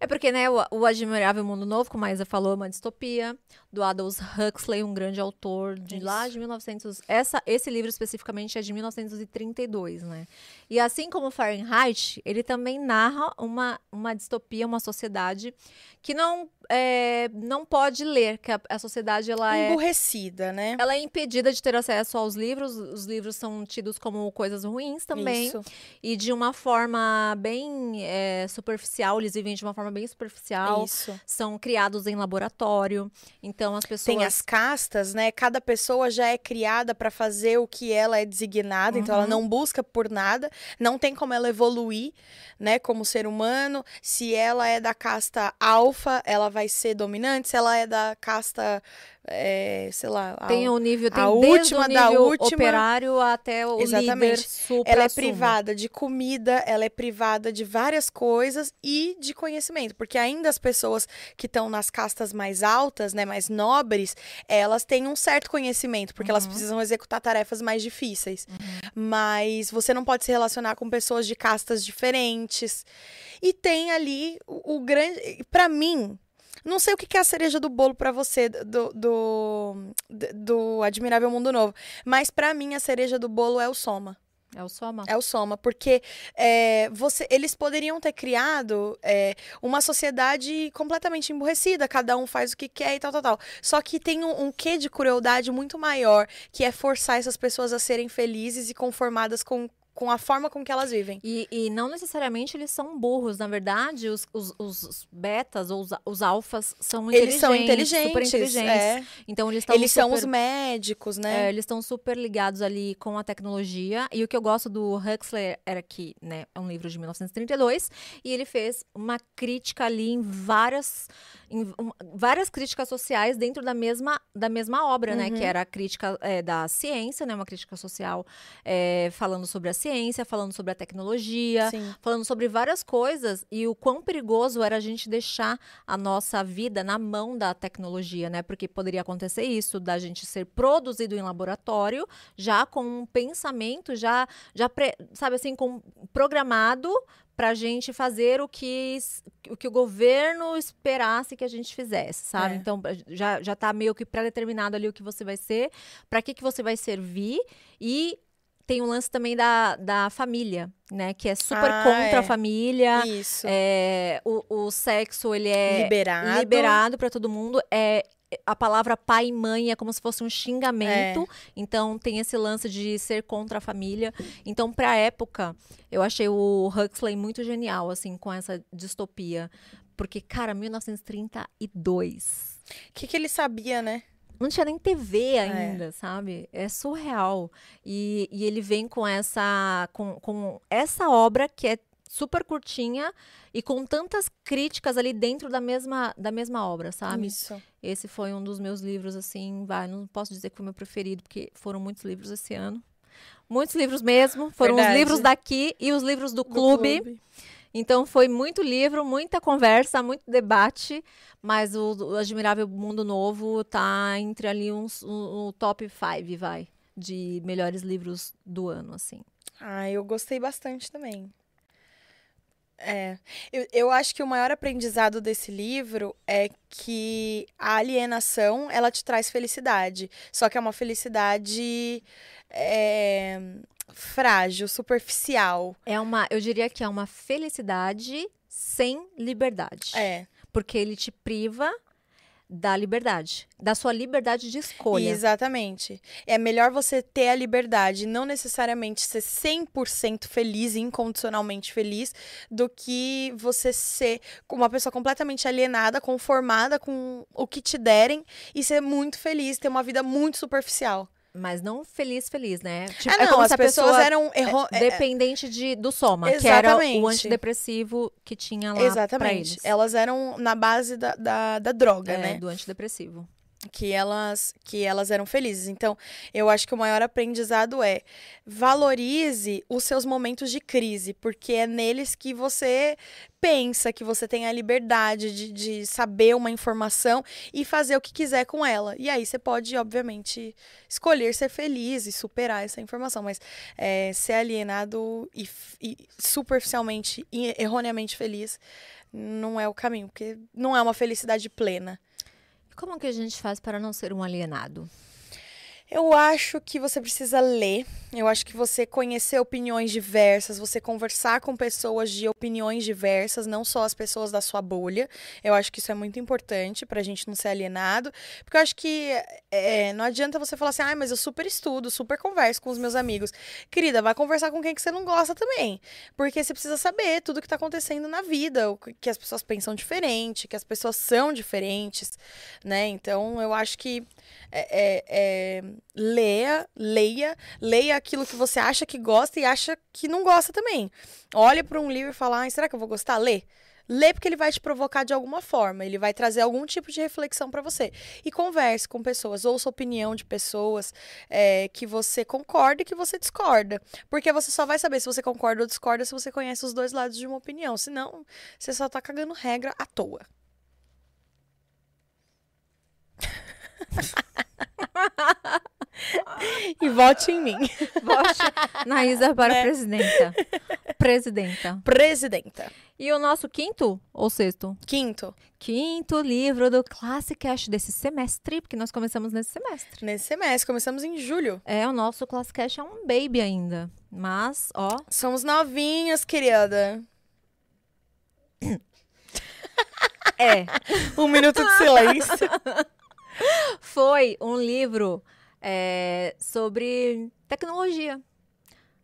É porque, né, o, o Admirável Mundo Novo, como a Isa falou, é uma distopia do Aldous Huxley, um grande autor de lá Isso. de 1900. Essa, esse livro especificamente é de 1932, né? E assim como Fahrenheit, ele também narra uma, uma distopia, uma sociedade que não, é, não pode ler, que a, a sociedade ela é Emburrecida, né? ela é impedida de ter acesso aos livros. Os livros são tidos como coisas ruins também. Isso, E de uma forma bem é, superficial, eles vivem de uma forma bem superficial. isso. São criados em laboratório. Então as pessoas. Tem as castas, né? Cada pessoa já é criada para fazer o que ela é designada, então ela Uhum. não busca por nada, não tem como ela evoluir, né, como ser humano. Se ela é da casta alfa, ela vai ser dominante, se ela é da casta é, sei lá. A, Tem o nível, tem a última o da nível última- operário até o líder Exatamente. supra ela é privada de comida, ela é privada de várias coisas e de conhecimento, porque ainda as pessoas que estão nas castas mais altas, né, mais nobres, elas têm um certo conhecimento, porque elas Uhum. precisam executar tarefas mais difíceis. Mas você não pode se relacionar com pessoas de castas diferentes. E tem ali o, o grande, Pra mim, não sei o que é a cereja do bolo pra você do, do, do Admirável Mundo Novo, mas pra mim a cereja do bolo é o Soma. É o Soma. É o Soma, porque é, você, eles poderiam ter criado é, uma sociedade completamente emburrecida, cada um faz o que quer e tal, tal, tal. Só que tem um, um quê de crueldade muito maior, que é forçar essas pessoas a serem felizes e conformadas com, com a forma com que elas vivem. E, e não necessariamente eles são burros. Na verdade, os, os, os betas ou os, os alfas são Eles inteligentes. são inteligentes. Super inteligentes. é. Então eles estão Eles são super- os médicos, É, né? eles estão super ligados ali com a tecnologia. E o que eu gosto do Huxley era que, né, é um livro de 1932 e ele fez uma crítica ali em várias, em um- várias críticas sociais dentro da mesma, da mesma obra, né? Uhum. Que era a crítica é, da ciência, né? Uma crítica social é, falando sobre a ciência, falando sobre a tecnologia, Sim. falando sobre várias coisas e o quão perigoso era a gente deixar a nossa vida na mão da tecnologia, né? Porque poderia acontecer isso, da gente ser produzido em laboratório, já com um pensamento, já, já pre- sabe assim, com, programado para a gente fazer o que, o que o governo esperasse que a gente fizesse, sabe? É. Então, já, já tá meio que pré-determinado ali o que você vai ser, para que, que você vai servir e tem um lance também da, da família, né? Que é super Ah, contra é. a família. Isso. É, o, o sexo, ele é Liberado. liberado para todo mundo. É, a palavra pai e mãe é como se fosse um xingamento. Então, tem esse lance de ser contra a família. Então, pra época, eu achei o Huxley muito genial, assim, com essa distopia. Porque, cara, 1932. O que, que ele sabia, né? Não tinha nem TV ainda, sabe? É surreal. E, e ele vem com essa, com, com essa obra que é super curtinha e com tantas críticas ali dentro da mesma, da mesma obra, sabe? Isso. Esse foi um dos meus livros, assim, vai, não posso dizer que foi meu preferido, porque foram muitos livros esse ano. Muitos livros mesmo, foram Verdade. os livros daqui e os livros do, Do clube. Então foi muito livro, muita conversa, muito debate, mas o, o Admirável Mundo Novo tá entre ali uns, um, um top 5, vai, de melhores livros do ano, assim. Ah, eu gostei bastante também. É, eu, eu acho que o maior aprendizado desse livro é que a alienação, ela te traz felicidade. Só que é uma felicidade é, frágil, superficial. É uma, eu diria que é uma felicidade sem liberdade. É, Porque ele te priva da liberdade, da sua liberdade de escolha. exatamente. É melhor você ter a liberdade, não necessariamente ser 100% feliz incondicionalmente feliz, do que você ser uma pessoa completamente alienada, conformada com o que te derem e ser muito feliz, ter uma vida muito superficial. Mas não feliz, feliz, né? Tipo, ah, é não, como as se a pessoas pessoa eram erro... é, dependente de, do soma, que era Exatamente. o antidepressivo que tinha lá Exatamente. Elas eram na base da, da, da droga, É, né? do antidepressivo. Que elas que elas eram felizes. Então, eu acho que o maior aprendizado é valorize os seus momentos de crise, porque é neles que você pensa, que você tem a liberdade de, de saber uma informação e fazer o que quiser com ela. E aí você pode, obviamente, escolher ser feliz e superar essa informação, mas é, ser alienado e, e superficialmente erroneamente feliz não é o caminho, porque não é uma felicidade plena. Como que a gente faz para não ser um alienado? Eu acho que você precisa ler. Eu acho que você conhecer opiniões diversas, você conversar com pessoas de opiniões diversas, não só as pessoas da sua bolha. Eu acho que isso é muito importante pra gente não ser alienado. Porque eu acho que é, não adianta você falar assim, ah, mas eu super estudo, super converso com os meus amigos. Querida, vai conversar com quem que você não gosta também. Porque você precisa saber tudo que tá acontecendo na vida, que as pessoas pensam diferente, que as pessoas são diferentes, né? Então eu acho que é, é, é, leia, leia, leia aquilo que você acha que gosta e acha que não gosta também. Olha para um livro e fala, "Ai, será que eu vou gostar? Lê. Lê porque ele vai te provocar de alguma forma, ele vai trazer algum tipo de reflexão para você. E converse com pessoas, ouça opinião de pessoas é, que você concorda e que você discorda. Porque você só vai saber se você concorda ou discorda se você conhece os dois lados de uma opinião. Senão, você só tá cagando regra à toa. E vote em mim. Vote na Isa para Né? presidenta. Presidenta. Presidenta. E o nosso quinto ou sexto? Quinto, Quinto livro do Classic Cash desse semestre, porque nós começamos nesse semestre. nesse semestre, começamos em julho. É, o nosso Classic Cash é um baby ainda. Mas, ó, Somos novinhas, querida. é. Um minuto de silêncio. (laughs) (laughs) Foi um livro é, sobre tecnologia.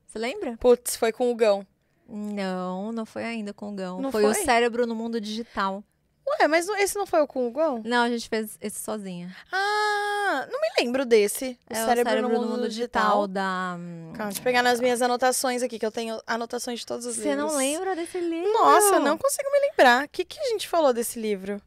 Você lembra? Putz, foi com o Gão. Não, não foi ainda com o Gão. Não foi, o foi? cérebro no mundo digital. Ué, mas esse não foi o com o Gão? Não, a gente fez esse sozinha. Ah, não me lembro desse. O é cérebro, o cérebro no no mundo, mundo digital. digital da. Calma, deixa eu pegar nas minhas anotações aqui, que eu tenho anotações de todos os Você livros. não lembra desse livro? Nossa, não consigo me lembrar. O que, que a gente falou desse livro?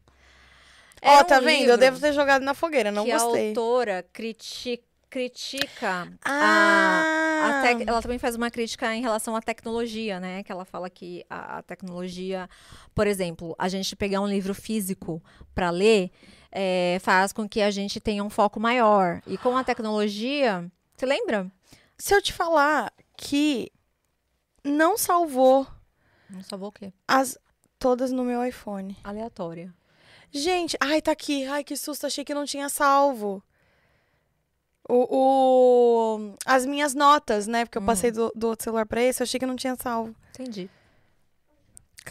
Ó, Era tá um vendo? Eu devo ter jogado na fogueira, não que gostei. a autora criti- critica a, Ah, a tec- ela também faz uma crítica em relação à tecnologia, né? Que ela fala que a, a tecnologia, por exemplo, a gente pegar um livro físico para ler é, faz com que a gente tenha um foco maior. E com a tecnologia, você lembra? se eu te falar que não salvou Não salvou o quê? as todas no meu iPhone. Aleatória. Gente, ai, tá aqui. Ai, que susto, achei que não tinha salvo. O, o- as minhas notas, né? Porque eu passei do, do outro celular pra esse, eu achei que não tinha salvo. Entendi.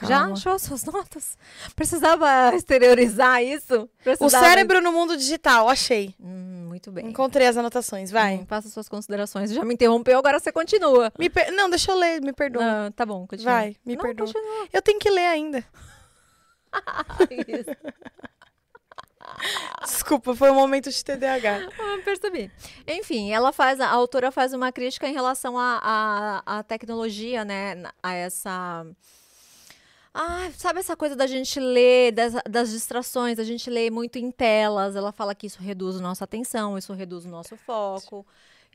Já Calma. achou as suas notas? Precisava exteriorizar isso? O Precisava... cérebro no mundo digital, achei. Hum, muito bem. Encontrei as anotações, vai. Hum, faça suas considerações. Já me interrompeu, agora você continua. Me per- Não, deixa eu ler, me perdoa. Ah, tá bom, continua. Vai, me Não, perdoa. continua. Eu tenho que ler ainda. Desculpa, foi um momento de TDAH. Ah, percebi. Enfim, ela faz, a autora faz uma crítica em relação à tecnologia, né? A essa. Ah, sabe essa coisa da gente ler, das, das distrações, a gente lê muito em telas. Ela fala que isso reduz nossa atenção, isso reduz o nosso foco,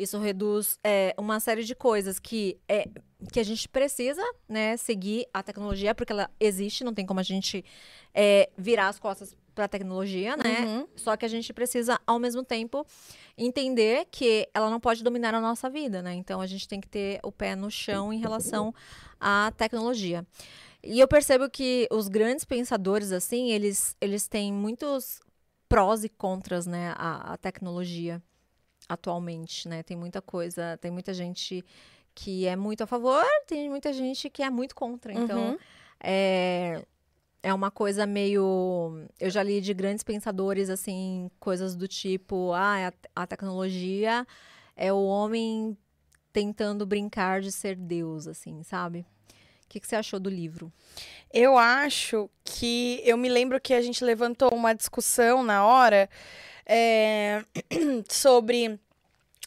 isso reduz é, uma série de coisas que, é, que a gente precisa né, seguir a tecnologia, porque ela existe, não tem como a gente é, virar as costas para a tecnologia, né? Uhum. Só que a gente precisa, ao mesmo tempo, entender que ela não pode dominar a nossa vida, né? Então a gente tem que ter o pé no chão em relação à tecnologia. E eu percebo que os grandes pensadores, assim, eles, eles têm muitos prós e contras, né, à, à tecnologia atualmente, né? Tem muita coisa, tem muita gente que é muito a favor, tem muita gente que é muito contra. Então, Uhum. é, é uma coisa meio. Eu já li de grandes pensadores, assim, coisas do tipo: ah, a, a tecnologia é o homem tentando brincar de ser Deus, assim, sabe? O que, que você achou do livro? Eu acho que. Eu me lembro que a gente levantou uma discussão na hora é, (clears throat) sobre.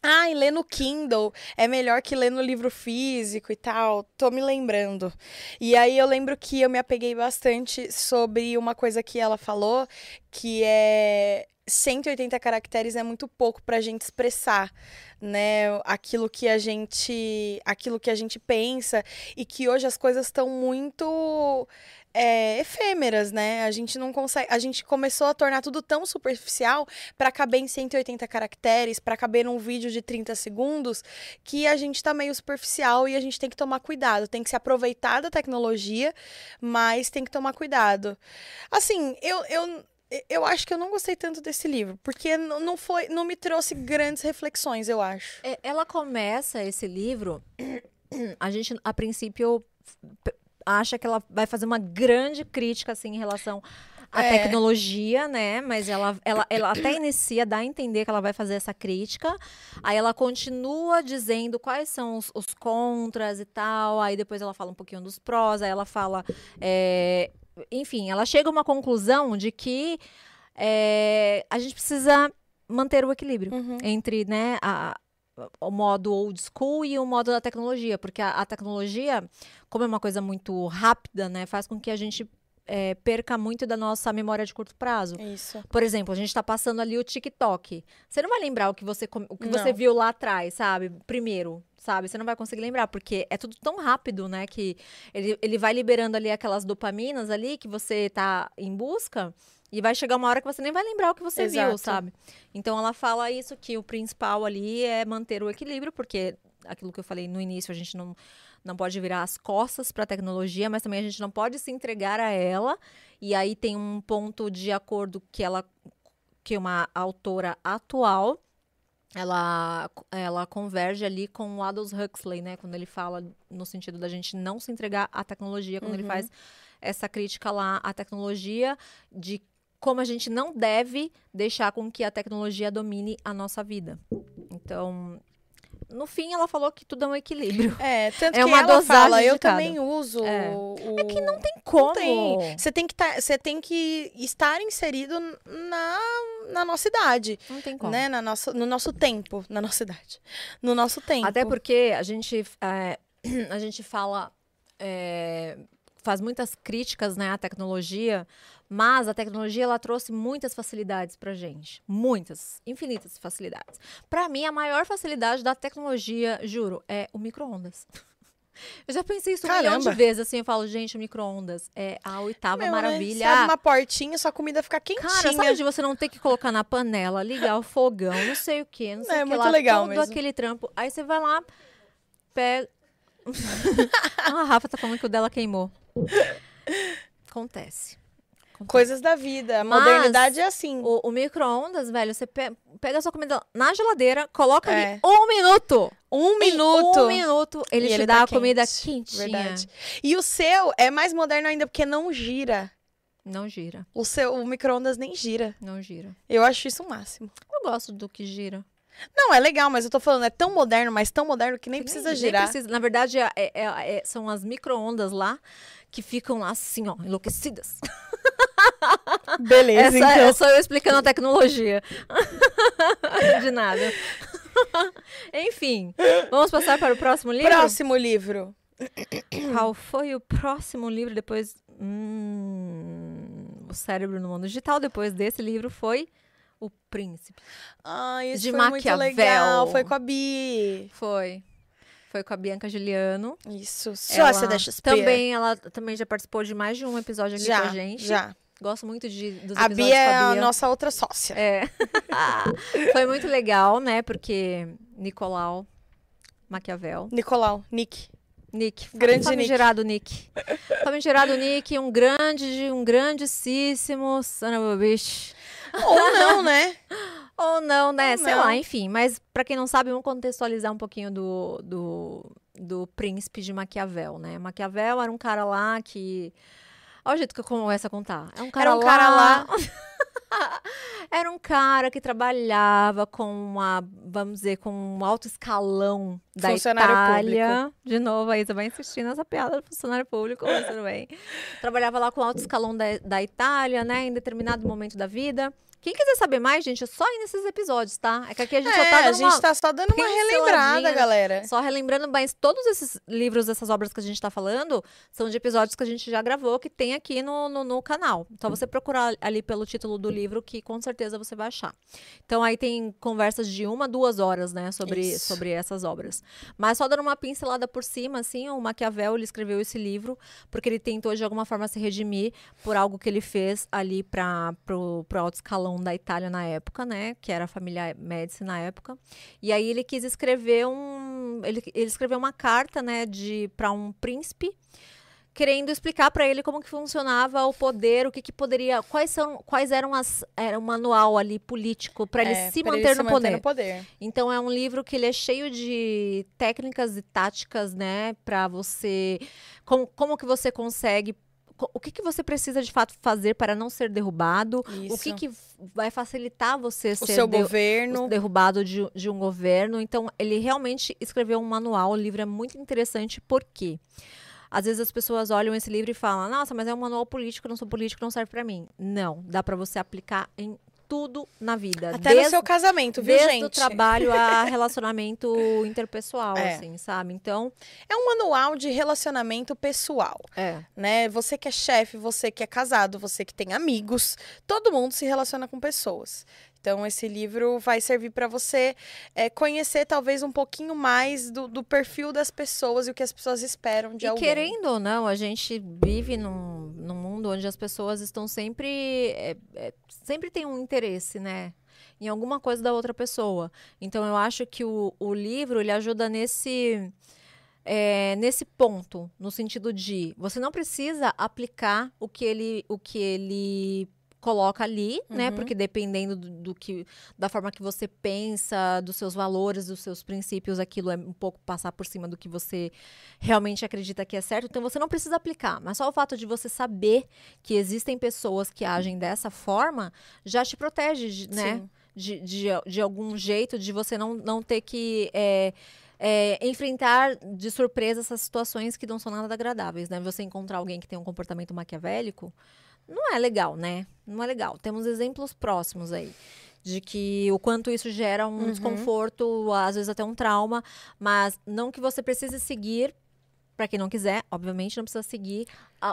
Ai, ler no Kindle é melhor que ler no livro físico e tal. Tô me lembrando. E aí eu lembro que eu me apeguei bastante sobre uma coisa que ela falou, que é 180 caracteres é muito pouco pra gente expressar, né, aquilo que a gente, aquilo que a gente pensa e que hoje as coisas estão muito é, efêmeras, né? A gente não consegue, a gente começou a tornar tudo tão superficial para caber em 180 caracteres, para caber num vídeo de 30 segundos, que a gente tá meio superficial e a gente tem que tomar cuidado, tem que se aproveitar da tecnologia, mas tem que tomar cuidado. Assim, eu, eu eu acho que eu não gostei tanto desse livro, porque não foi, não me trouxe grandes reflexões, eu acho. É, Ela começa esse livro, (clears throat) a gente, a princípio, acha que ela vai fazer uma grande crítica, assim, em relação à É. tecnologia, né? Mas ela, ela, ela até inicia, dá a entender que ela vai fazer essa crítica. Aí ela continua dizendo quais são os, os contras e tal. Aí depois ela fala um pouquinho dos prós. Aí ela fala. é, enfim, ela chega a uma conclusão de que é, a gente precisa manter o equilíbrio Uhum. entre né, a- o modo old school e o modo da tecnologia, porque a, a tecnologia, como é uma coisa muito rápida, né, faz com que a gente é, perca muito da nossa memória de curto prazo. Isso. Por exemplo, a gente tá passando ali o TikTok. Você não vai lembrar o que você, o que você viu lá atrás, sabe? Primeiro, sabe? Você não vai conseguir lembrar, porque é tudo tão rápido, né? Que ele, ele vai liberando ali aquelas dopaminas ali que você tá em busca. E vai chegar uma hora que você nem vai lembrar o que você viu, Exato. sabe? Então ela fala isso, que o principal ali é manter o equilíbrio, porque aquilo que eu falei no início, a gente não, não pode virar as costas para a tecnologia, mas também a gente não pode se entregar a ela. E aí tem um ponto de acordo que ela que uma autora atual ela, ela converge ali com o Aldous Huxley, né? Quando ele fala no sentido da gente não se entregar à tecnologia, quando ele Uhum. faz essa crítica lá à tecnologia, de como a gente não deve deixar com que a tecnologia domine a nossa vida. Então, no fim, ela falou que tudo é um equilíbrio. É, tanto É que uma ela fala, eu também uso É. o... Não tem como. tem. Você tem que tá, você tem que estar inserido na, na nossa idade, Não tem como. né? Na nossa, no nosso tempo, na nossa idade. No nosso tempo. Até porque a gente, é, (clears throat) a gente fala, é, faz muitas críticas né, à tecnologia, mas a tecnologia ela trouxe muitas facilidades pra gente. Muitas, infinitas facilidades. Pra mim, a maior facilidade da tecnologia, juro, é o micro-ondas. (laughs) Eu já pensei isso um milhão Caramba. de vezes, assim, eu falo, gente, o micro-ondas é a oitava Meu, né? maravilha. Você abre uma portinha, sua comida fica quentinha. Cara, sabe de você não ter que colocar na panela, ligar o fogão, não sei o quê, não sei É, o que muito lá, legal todo mesmo. aquele trampo. Aí você vai lá, pega... (laughs) ah, a Rafa tá falando que o dela queimou. Acontece. Coisas da vida. A Mas modernidade é assim. O, o micro-ondas, velho, você pe- pega a sua comida na geladeira, coloca É. ali um minuto. Um Em minuto. Um minuto, ele E te ele dá tá a comida quente, quentinha. Verdade. E o seu é mais moderno ainda porque não gira. Não gira, O seu o micro-ondas nem gira. não gira. Eu acho isso o máximo. Eu gosto do que gira. Não, é legal, mas eu tô falando, é tão moderno, mas tão moderno que nem Que precisa nem girar. precisa. Na verdade, é- é- é- é- são as micro-ondas lá que ficam lá assim, ó, enlouquecidas. (laughs) Beleza, Essa então. é só eu explicando a tecnologia. (laughs) De nada. (laughs) Enfim, vamos passar para o próximo livro? Próximo livro. Qual foi o próximo livro depois? Hum, o Cérebro no Mundo Digital. Depois desse livro foi O Príncipe. Ai, isso De foi muito Maquiavel. legal. Foi com a Bi. Foi. Foi com a Bianca Juliano. Isso. Sócia da XP. Também, ela também já participou de mais de um episódio aqui já, com a gente. já. Gosto muito de, dos A Bia é a a Bia. nossa outra sócia. É. (laughs) Foi muito legal, né? Porque Nicolau Maquiavel. Nicolau, Nick. Nick. Grande famigerado Nick. Famigerado Nick, um grande, um grandíssimo son of a bitch. Ou não, né? (laughs) Ou não, né? Ou Sei não. lá, enfim. Mas pra quem não sabe, vamos contextualizar um pouquinho do, do, do príncipe de Maquiavel, né? Maquiavel era um cara lá que... Olha o jeito que eu começo a contar. É um cara Era um cara lá. (laughs) (laughs) Era um cara que trabalhava com uma, vamos dizer, com um alto escalão da Funcionário Itália. De novo, a Isa vai insistir nessa piada do funcionário público, mas tudo bem. (laughs) Trabalhava lá com o alto escalão da, da Itália, né, em determinado momento da vida. Quem quiser saber mais, gente, é só ir nesses episódios, tá? É que aqui a gente só É, tá a dando gente uma... tá só dando uma relembrada, né? galera. Só relembrando, mas todos esses livros, essas obras que a gente tá falando, são de episódios que a gente já gravou, que tem aqui no, no, no canal. Então, você procurar ali pelo título do livro, que com certeza você vai achar. Então, aí tem conversas de uma, duas horas, né, sobre, Isso. sobre essas obras. Mas só dando uma pincelada por cima, assim, o Maquiavel, ele escreveu esse livro porque ele tentou, de alguma forma, se redimir por algo que ele fez ali para pro, pro alto escalão da Itália na época, né, que era a família Médici na época. E aí ele quis escrever um. Ele, ele escreveu uma carta, né, de para um príncipe, querendo explicar para ele como que funcionava o poder, o que, que poderia. Quais, são, quais eram as. Era um manual ali político para ele É, se manter se no poder. no poder. Então é um livro que ele é cheio de técnicas e táticas, né, para você como, como que você consegue co- o que, que você precisa de fato fazer para não ser derrubado? O que, Isso. que vai facilitar você O ser seu de- governo. derrubado de, de um governo. Então, ele realmente escreveu um manual. O livro é muito interessante, por quê? Às vezes as pessoas olham esse livro e falam: Nossa, mas é um manual político, eu não sou político, não serve para mim. Não, dá para você aplicar em tudo na vida. Até no seu casamento, viu, desde gente? o trabalho a (laughs) relacionamento interpessoal, É. assim, sabe? Então, É um manual de relacionamento pessoal, é. né? Você que é chefe, você que é casado, você que tem amigos, todo mundo se relaciona com pessoas. Então, esse livro vai servir para você é, conhecer talvez um pouquinho mais do, do perfil das pessoas e o que as pessoas esperam de E alguém. querendo ou não, a gente vive num, num mundo onde as pessoas estão sempre. é, é, sempre tem um interesse, né? Em alguma coisa da outra pessoa. Então eu acho que o, o livro ele ajuda nesse. é, nesse ponto, no sentido de você não precisa aplicar o que ele, o que ele coloca ali, né? Uhum. Porque dependendo do, do que, da forma que você pensa, dos seus valores, dos seus princípios, aquilo é um pouco passar por cima do que você realmente acredita que é certo. Então você não precisa aplicar, mas só o fato de você saber que existem pessoas que agem dessa forma já te protege, de- né? Sim. De, de, de algum jeito, de você não, não ter que. é, é, enfrentar de surpresa essas situações que não são nada agradáveis, né? Você encontrar alguém que tem um comportamento maquiavélico não é legal, né? Não é legal. Temos exemplos próximos aí de que o quanto isso gera um Uhum. desconforto, às vezes até um trauma, mas não que você precise seguir. Pra quem não quiser, obviamente não precisa seguir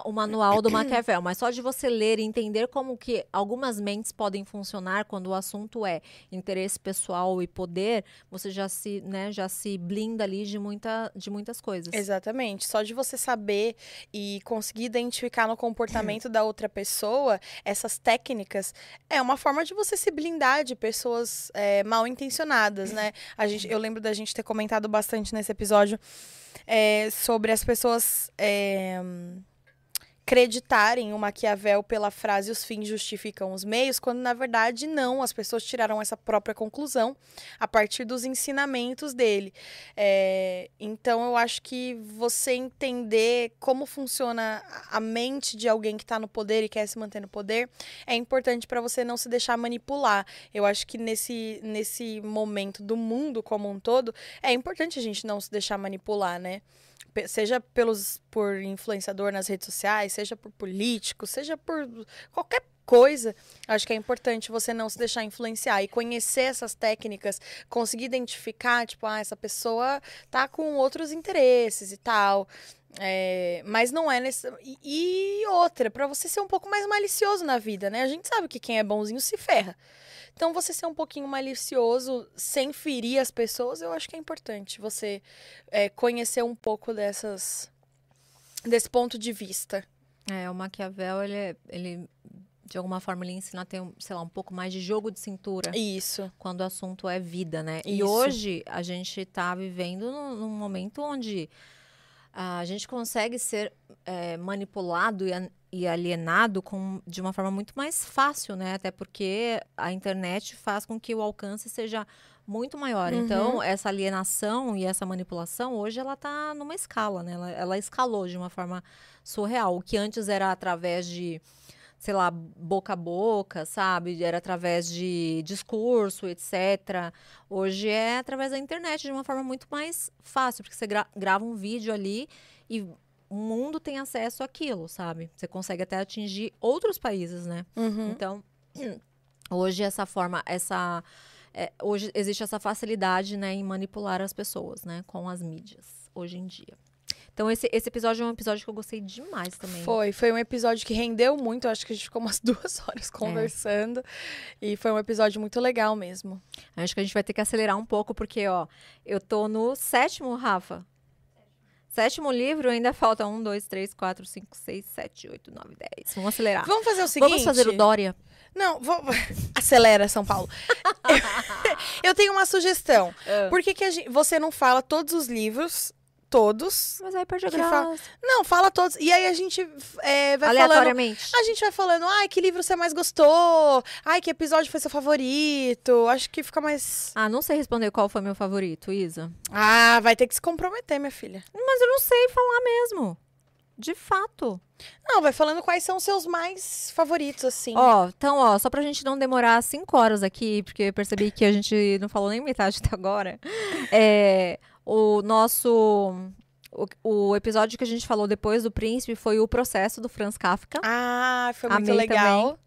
o manual do Maquiavel, mas só de você ler e entender como que algumas mentes podem funcionar quando o assunto é interesse pessoal e poder, você já se, né, já se blinda ali de, muita, de muitas coisas. Exatamente. Só de você saber e conseguir identificar no comportamento da outra pessoa essas técnicas é uma forma de você se blindar de pessoas é, mal intencionadas, né? A gente, eu lembro da gente ter comentado bastante nesse episódio é, sobre as pessoas. é, acreditarem o Maquiavel pela frase os fins justificam os meios, quando na verdade não, as pessoas tiraram essa própria conclusão a partir dos ensinamentos dele. É, então eu acho que você entender como funciona a mente de alguém que está no poder e quer se manter no poder é importante para você não se deixar manipular. Eu acho que nesse, nesse momento do mundo como um todo, é importante a gente não se deixar manipular, né? Seja pelos, por influenciador nas redes sociais, seja por político, seja por qualquer coisa, acho que é importante você não se deixar influenciar e conhecer essas técnicas, conseguir identificar, tipo, ah, essa pessoa tá com outros interesses e tal. É, mas não é nesse. E, e outra, pra você ser um pouco mais malicioso na vida, né? A gente sabe que quem é bonzinho se ferra. Então, você ser um pouquinho malicioso, sem ferir as pessoas, eu acho que é importante você é, conhecer um pouco dessas. desse ponto de vista. É, o Maquiavel, ele, é- ele de alguma forma, ele ensina a ter, um, sei lá, um pouco mais de jogo de cintura Isso. quando o assunto é vida, né? E Isso. hoje a gente tá vivendo num, num momento onde a gente consegue ser é, manipulado e, an- e alienado com, de uma forma muito mais fácil, né? Até porque a internet faz com que o alcance seja muito maior. Uhum. Então, essa alienação e essa manipulação, hoje ela tá numa escala, né? Ela, ela escalou de uma forma surreal. O que antes era através de, sei lá, boca a boca, sabe? Era através de discurso, etc. Hoje é através da internet, de uma forma muito mais fácil, porque você gra- grava um vídeo ali e o mundo tem acesso àquilo, sabe? Você consegue até atingir outros países, né? Uhum. Então, (clears throat) hoje essa forma, essa é, hoje existe essa facilidade, né, em manipular as pessoas, né, com as mídias, hoje em dia. Então esse, esse episódio é um episódio que eu gostei demais também. Foi, foi um episódio que rendeu muito. Acho que a gente ficou umas (laughs) duas horas conversando. E foi um episódio muito legal mesmo. Acho que a gente vai ter que acelerar um pouco, porque, ó, eu tô no sétimo, Rafa. Sétimo livro, ainda falta um, dois, três, quatro, cinco, seis, sete, oito, nove, dez. Vamos acelerar. Vamos fazer o seguinte. Vamos fazer o Dória. Não, vou... (laughs) acelera, São Paulo. (laughs) eu tenho uma sugestão. Ah. Por que, que gente- você não fala todos os livros? Todos. Mas aí perde a graça. Não, fala todos. E aí a gente é, vai falando. Aleatoriamente. A gente vai falando, ai, que livro você mais gostou? Ai, que episódio foi seu favorito? Acho que fica mais. Ah, não sei responder qual foi meu favorito, Isa. Ah, vai ter que se comprometer, minha filha. Mas eu não sei falar mesmo. De fato. Não, vai falando quais são os seus mais favoritos, assim. Ó, então, ó, só pra gente não demorar cinco horas aqui, porque eu percebi que a gente não falou nem metade (laughs) até agora. É, o nosso. O, o episódio que a gente falou depois do Príncipe foi o processo do Franz Kafka. Ah, foi muito Amei legal.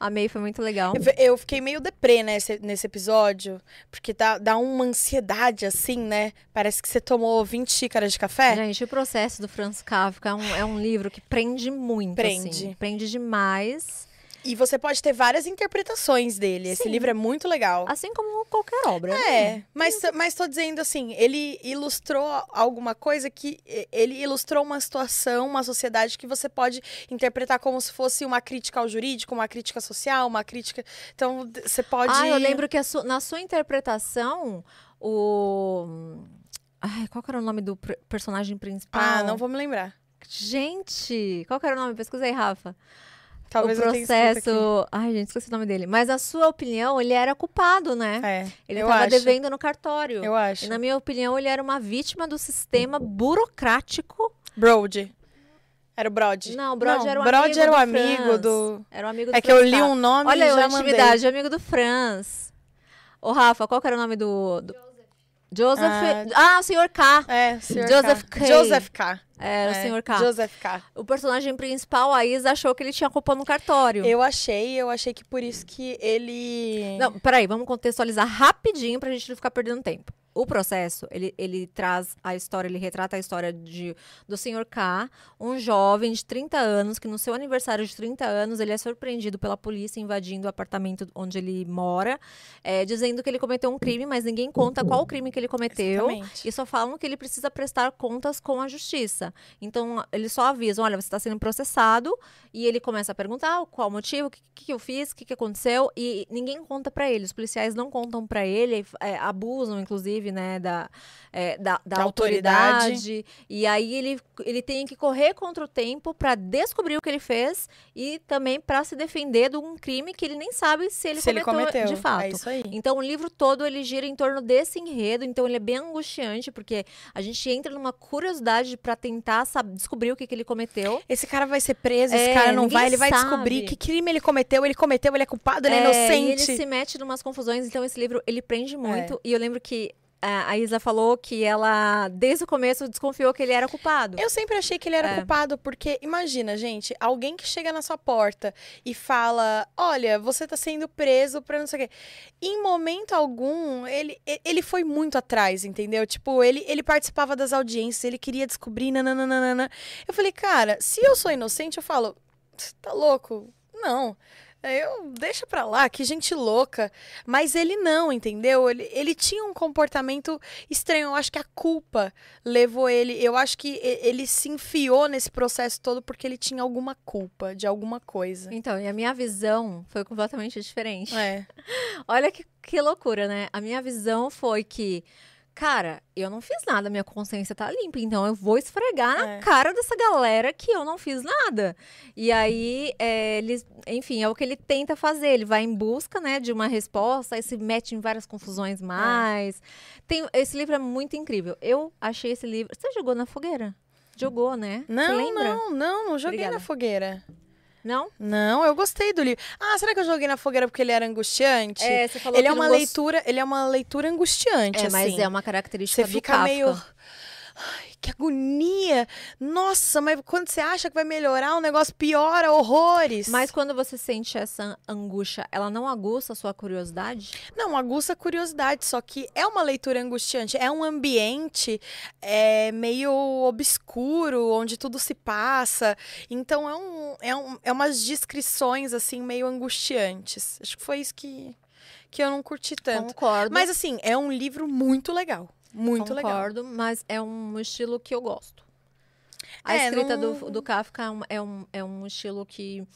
Amei, foi muito legal. Eu, eu fiquei meio deprê nesse, nesse episódio, porque dá, dá uma ansiedade, assim, né? Parece que você tomou 20 xícaras de café. Gente, o processo do Franz Kafka é um, é um livro que prende muito, Prende. assim. Prende demais. E você pode ter várias interpretações dele. Esse Sim. livro é muito legal. Assim como qualquer obra. né? É, mas, mas tô dizendo assim, ele ilustrou alguma coisa que. Ele ilustrou uma situação, uma sociedade que você pode interpretar como se fosse uma crítica ao jurídico, uma crítica social, uma crítica. Então, você pode. Ah, eu lembro que su- na sua interpretação, o. Ai, qual era o nome do personagem principal? Ah, não vou me lembrar. Gente, qual era o nome? Pesquisei, Rafa. Talvez o eu processo. Ai, gente, esqueci o nome dele. Mas a sua opinião, ele era culpado, né? É, Ele eu estava devendo no cartório. Eu acho. E na minha opinião, ele era uma vítima do sistema burocrático. Brody. Era o Brody. Não, o Não, era o amigo era o do amigo Franz. do. Era o amigo do É que eu Franz li Kafka. um nome Olha e a já intimidade, mandei. amigo do Franz. Ô, Rafa, qual que era o nome do... do... Joseph... Ah. Ah, o Sr. K. É, Sr. Joseph K. K. Joseph K. Era É, o Sr. K. Joseph K. O personagem principal, a Isa, achou que ele tinha culpa no cartório. Eu achei, eu achei que por isso que ele. Não, peraí, vamos contextualizar rapidinho pra gente não ficar perdendo tempo. O processo, ele, ele traz a história, ele retrata a história de, do Sr. K, um jovem de 30 anos, que no seu aniversário de 30 anos, ele é surpreendido pela polícia invadindo o apartamento onde ele mora, é, dizendo que ele cometeu um crime, mas ninguém conta qual o crime que ele cometeu. Exatamente. E só falam que ele precisa prestar contas com a justiça. Então, eles só avisam: olha, você está sendo processado. E ele começa a perguntar qual o motivo, o que, que eu fiz, o que, que aconteceu. E ninguém conta para ele. Os policiais não contam para ele, é, abusam, inclusive, né, da, é, da, da Da autoridade. autoridade. E aí ele, ele tem que correr contra o tempo para descobrir o que ele fez e também para se defender de um crime que ele nem sabe se ele, se ele cometeu, cometeu. de fato. É isso aí. Então o livro todo ele gira em torno desse enredo, então ele é bem angustiante porque a gente entra numa curiosidade para tentar descobrir o que, que ele cometeu. Esse cara vai ser preso, É, esse cara não vai, ele vai sabe. descobrir que crime ele cometeu, ele cometeu, ele é culpado, ele é, É, inocente. E ele se mete em umas confusões, então esse livro ele prende muito. E eu lembro que a Isa falou que ela desde o começo desconfiou que ele era culpado. Eu sempre achei que ele era É. culpado, porque imagina, gente, alguém que chega na sua porta e fala: Olha, você tá sendo preso pra não sei o quê. Em momento algum, ele, ele foi muito atrás, entendeu? Tipo, ele, ele participava das audiências, ele queria descobrir, nananana. Eu falei, cara, se eu sou inocente, eu falo, "Você tá louco? Não. Eu deixa pra lá, que gente louca. Mas ele não, entendeu? Ele, ele tinha um comportamento estranho. Eu acho que a culpa levou ele. Eu acho que ele se enfiou nesse processo todo porque ele tinha alguma culpa de alguma coisa. Então, e a minha visão foi completamente diferente. É. (laughs) Olha que, que loucura, né? A minha visão foi que, cara, eu não fiz nada, minha consciência tá limpa, então eu vou esfregar na É. cara dessa galera que eu não fiz nada. E aí, é, eles, enfim, é o que ele tenta fazer. Ele vai em busca, né, de uma resposta, aí se mete em várias É. confusões mais. Tem, esse livro é muito incrível. Eu achei esse livro. Você jogou na fogueira? Jogou, né? Não, não, não, não joguei Obrigada. na fogueira. Não? Não, eu gostei do livro. Ah, será que eu joguei na fogueira porque ele era angustiante? É, você falou ele que é uma gost- leitura, ele é uma leitura angustiante, É, mas assim. é uma característica Você do Kafka. meio. Ai, que agonia! Nossa, mas quando você acha que vai melhorar, o negócio piora horrores. Mas quando você sente essa angústia, ela não aguça a sua curiosidade? Não, aguça a curiosidade, só que é uma leitura angustiante. É um ambiente é, meio obscuro, onde tudo se passa. Então, é, um, é, um, é umas descrições, assim, meio angustiantes. Acho que foi isso que, que eu não curti tanto. Concordo. Mas, assim, é um livro muito legal. Muito legal. concordo, mas é um estilo que eu gosto. A É, escrita não- do, do Kafka é um, é, um, é um estilo que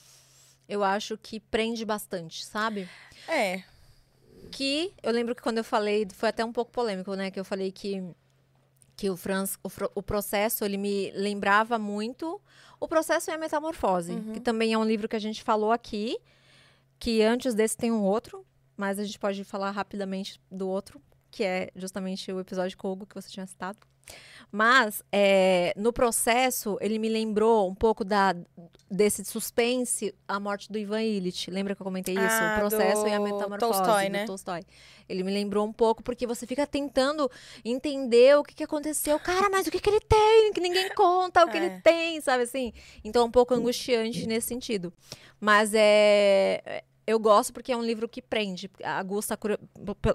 eu acho que prende bastante, sabe? É. Que eu lembro que quando eu falei, foi até um pouco polêmico, né? Que eu falei que, que o Franz, o, o processo, ele me lembrava muito o processo e a metamorfose, Uhum. que também é um livro que a gente falou aqui, que antes desse tem um outro, mas a gente pode falar rapidamente do outro, que é justamente o episódio com o Hugo que você tinha citado. Mas é, no processo ele me lembrou um pouco da desse suspense a morte do Ivan Illich. Lembra que eu comentei isso? Ah, o processo e a metamorfose Tolstói, do né? Tolstói. Ele me lembrou um pouco porque você fica tentando entender o que, que aconteceu. Cara, mas o que, que ele tem? Que ninguém conta o que É. ele tem, sabe assim? Então é um pouco angustiante nesse sentido. Mas é eu gosto porque é um livro que prende, aguça,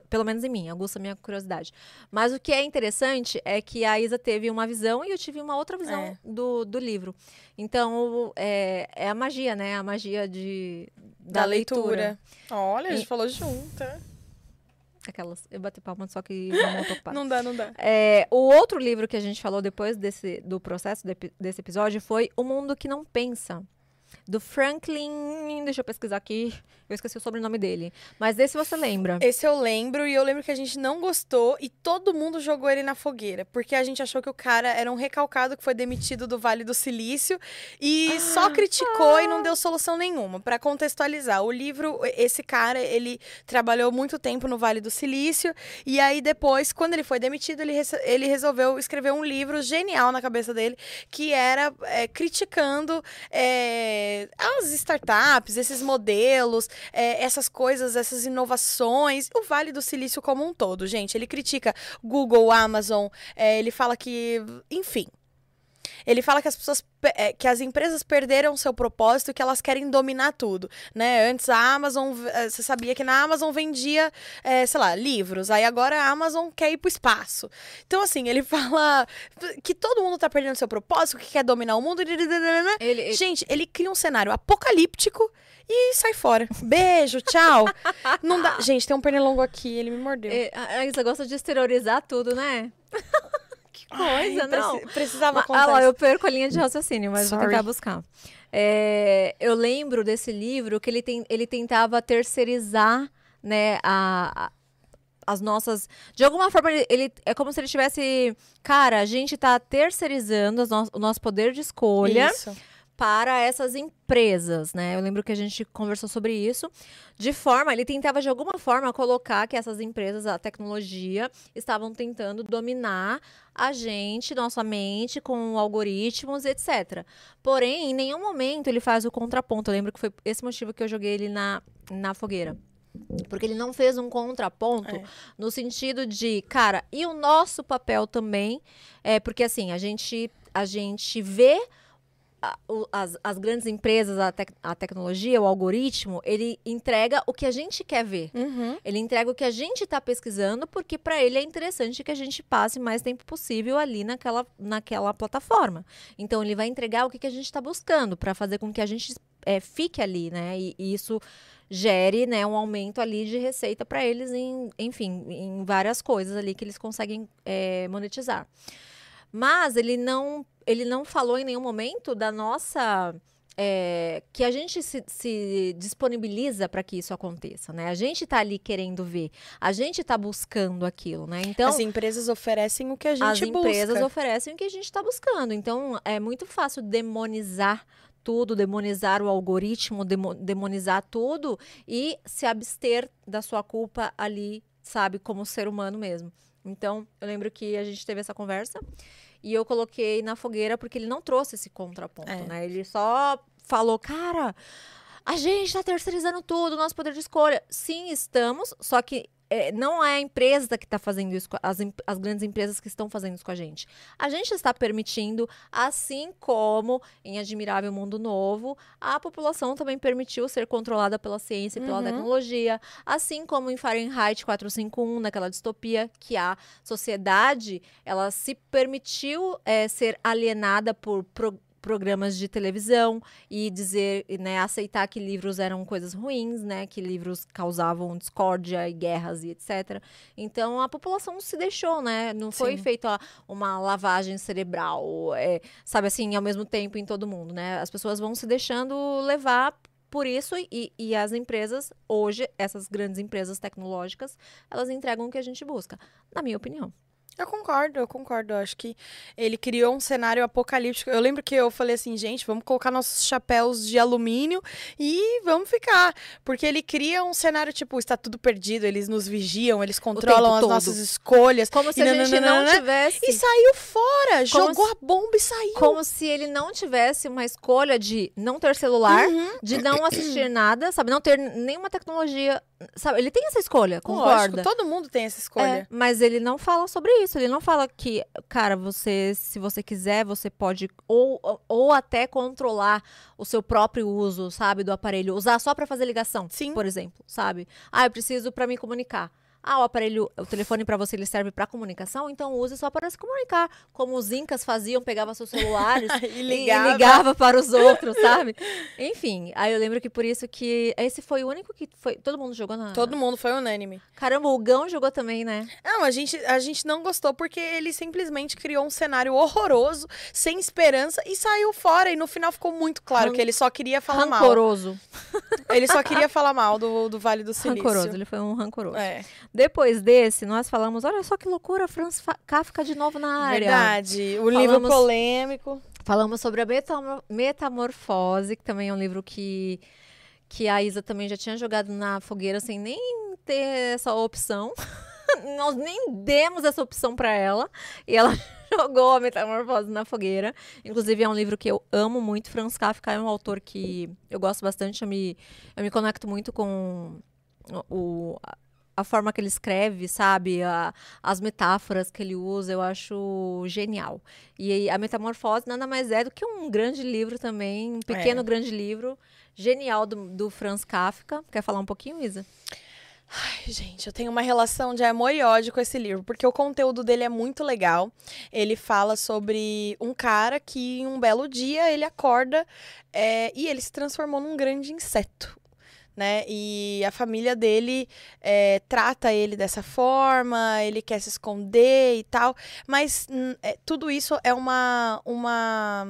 pelo menos em mim, aguça a minha curiosidade. Mas o que é interessante é que a Isa teve uma visão e eu tive uma outra visão É. do, do livro. Então, é, é a magia, né? A magia de, da, Da, leitura. leitura. Olha, a gente E- falou junta. Aquelas, eu bati palma, só que não. (laughs) Não dá, não dá. É, o outro livro que a gente falou depois desse, do processo epi- desse episódio foi O Mundo que Não Pensa, do Franklin. Deixa eu pesquisar aqui. Eu esqueci o sobrenome dele. Mas desse você lembra. Esse eu lembro, e eu lembro que a gente não gostou e todo mundo jogou ele na fogueira, porque a gente achou que o cara era um recalcado que foi demitido do Vale do Silício e Ah, só criticou e não deu solução nenhuma. Pra contextualizar, o livro, esse cara, ele trabalhou muito tempo no Vale do Silício e aí depois, quando ele foi demitido, ele, ele resolveu escrever um livro genial na cabeça dele, que era é, criticando é, as startups, esses modelos, é, essas coisas, essas inovações, o Vale do Silício como um todo, gente. Ele critica Google, Amazon, é, ele fala que, enfim. Ele fala que as pessoas, pe- é, que as empresas perderam seu propósito que elas querem dominar tudo, né? Antes a Amazon, eh, você sabia que na Amazon vendia, eh, sei lá, livros. Aí agora a Amazon quer ir pro espaço. Então assim, ele (laughs) fala que todo mundo tá perdendo seu propósito, que quer dominar o mundo. Ele, ele- Gente, ele cria um cenário apocalíptico e sai fora. Beijo, tchau. Não dá. Gente, tem um pernilongo aqui, ele me mordeu. é, Isa gosta de exteriorizar tudo, né? Coisa, Ai, não. preci- Precisava Ma- contar. Ah, lá, eu perco a linha de raciocínio, mas vou Sorry. tentar buscar. É, eu lembro desse livro que ele, tem, ele tentava terceirizar, né, a, a- as nossas... De alguma forma, ele, ele- é como se ele tivesse... Cara, a gente tá terceirizando no- o nosso poder de escolha Isso. Para essas empresas, né? Eu lembro que a gente conversou sobre isso. De forma, ele tentava de alguma forma colocar que essas empresas, a tecnologia, estavam tentando dominar a gente, nossa mente, com algoritmos, etc. Porém, em nenhum momento ele faz o contraponto. Eu lembro que foi esse motivo que eu joguei ele na, na fogueira. Porque ele não fez um contraponto É. no sentido de, cara, e o nosso papel também, é porque assim, a gente, a gente vê as, as grandes empresas, a, tec- a tecnologia, o algoritmo, ele entrega o que a gente quer ver. Uhum. Ele entrega o que a gente está pesquisando, porque para ele é interessante que a gente passe mais tempo possível ali naquela, naquela plataforma. Então, ele vai entregar o que, que a gente está buscando para fazer com que a gente é, fique ali, né? E, e isso gere né, um aumento ali de receita para eles, em, enfim, em várias coisas ali que eles conseguem é, monetizar. Mas ele não, ele não falou em nenhum momento da nossa é, que a gente se, se disponibiliza para que isso aconteça, né? A gente está ali querendo ver, a gente está buscando aquilo, né? Então As empresas oferecem o que a gente as empresas busca. oferecem o que a gente está buscando. Então é muito fácil demonizar tudo, demonizar o algoritmo, demo- demonizar tudo e se abster da sua culpa ali, sabe, como ser humano mesmo. Então, eu lembro que a gente teve essa conversa e eu coloquei na fogueira porque ele não trouxe esse contraponto, É. né? Ele só falou, cara, a gente está terceirizando tudo, nosso poder de escolha. Sim, estamos, só que é, não é a empresa que está fazendo isso, as, as grandes empresas que estão fazendo isso com a gente. A gente está permitindo, assim como em Admirável Mundo Novo, a população também permitiu ser controlada pela ciência e pela Uhum. tecnologia, assim como em Fahrenheit 451, naquela distopia, que a sociedade ela se permitiu é, ser alienada por pro- programas de televisão e dizer, né, aceitar que livros eram coisas ruins, né, que livros causavam discórdia e guerras e etc. Então a população se deixou, né, não foi Sim. feita uma lavagem cerebral, é, sabe assim, ao mesmo tempo em todo mundo, né? As pessoas vão se deixando levar por isso e, e as empresas hoje, essas grandes empresas tecnológicas, elas entregam o que a gente busca, na minha opinião. Eu concordo, eu concordo. Eu acho que ele criou um cenário apocalíptico. Eu lembro que eu falei assim, gente, vamos colocar nossos chapéus de alumínio e vamos ficar. Porque ele cria um cenário, tipo, está tudo perdido, eles nos vigiam, eles controlam as todo. nossas escolhas. Como se a gente não nananana, tivesse E saiu fora, Como jogou se- a bomba e saiu. Como se ele não tivesse uma escolha de não ter celular, Uhum. de não assistir nada, sabe? Não ter nenhuma tecnologia Sabe, ele tem essa escolha, Lógico, concorda? todo mundo tem essa escolha. É, mas ele não fala sobre isso. Ele não fala que, cara, você, se você quiser, você pode ou, ou- até controlar o seu próprio uso, sabe, do aparelho, usar só pra fazer ligação, Sim. por exemplo, sabe? Ah, eu preciso pra me comunicar. Ah, o aparelho, o telefone pra você ele serve pra comunicação, então use só para se comunicar, como os incas faziam, pegava seus celulares (laughs) E e ligava. ligava para os outros, sabe? Enfim, aí eu lembro que por isso que esse foi o único que foi, todo mundo jogou na Todo mundo foi unânime. Caramba, o Gão jogou também, né? Não, a gente, a gente não gostou porque ele simplesmente criou um cenário horroroso, sem esperança, e saiu fora. E no final ficou muito claro que ele só queria falar rancoroso. mal. Ele só queria falar mal do, do Vale do Silício. Rancoroso, ele foi um rancoroso. É, Depois desse, nós falamos, olha só que loucura, Franz Kafka de novo na área. verdade. O livro Falamos- polêmico. Falamos sobre a metamor- Metamorfose, que também é um livro que, que a Isa também já tinha jogado na fogueira sem nem ter essa opção. (laughs) Nós nem demos essa opção pra ela. E ela (laughs) jogou a Metamorfose na fogueira. Inclusive, é um livro que eu amo muito. Franz Kafka é um autor que eu gosto bastante. Eu me, eu me conecto muito com o, a- forma que ele escreve, sabe? A- as metáforas que ele usa, eu acho genial. E a Metamorfose nada mais é do que um grande livro também, um pequeno É. grande livro, genial do, do Franz Kafka. Quer falar um pouquinho, Isa? Ai, gente, eu tenho uma relação de amor e ódio com esse livro, porque o conteúdo dele é muito legal. Ele fala sobre um cara que, em um belo dia, ele acorda é, e ele se transformou num grande inseto. Né? E a família dele é, trata ele dessa forma, ele quer se esconder e tal, mas é, tudo isso é uma, uma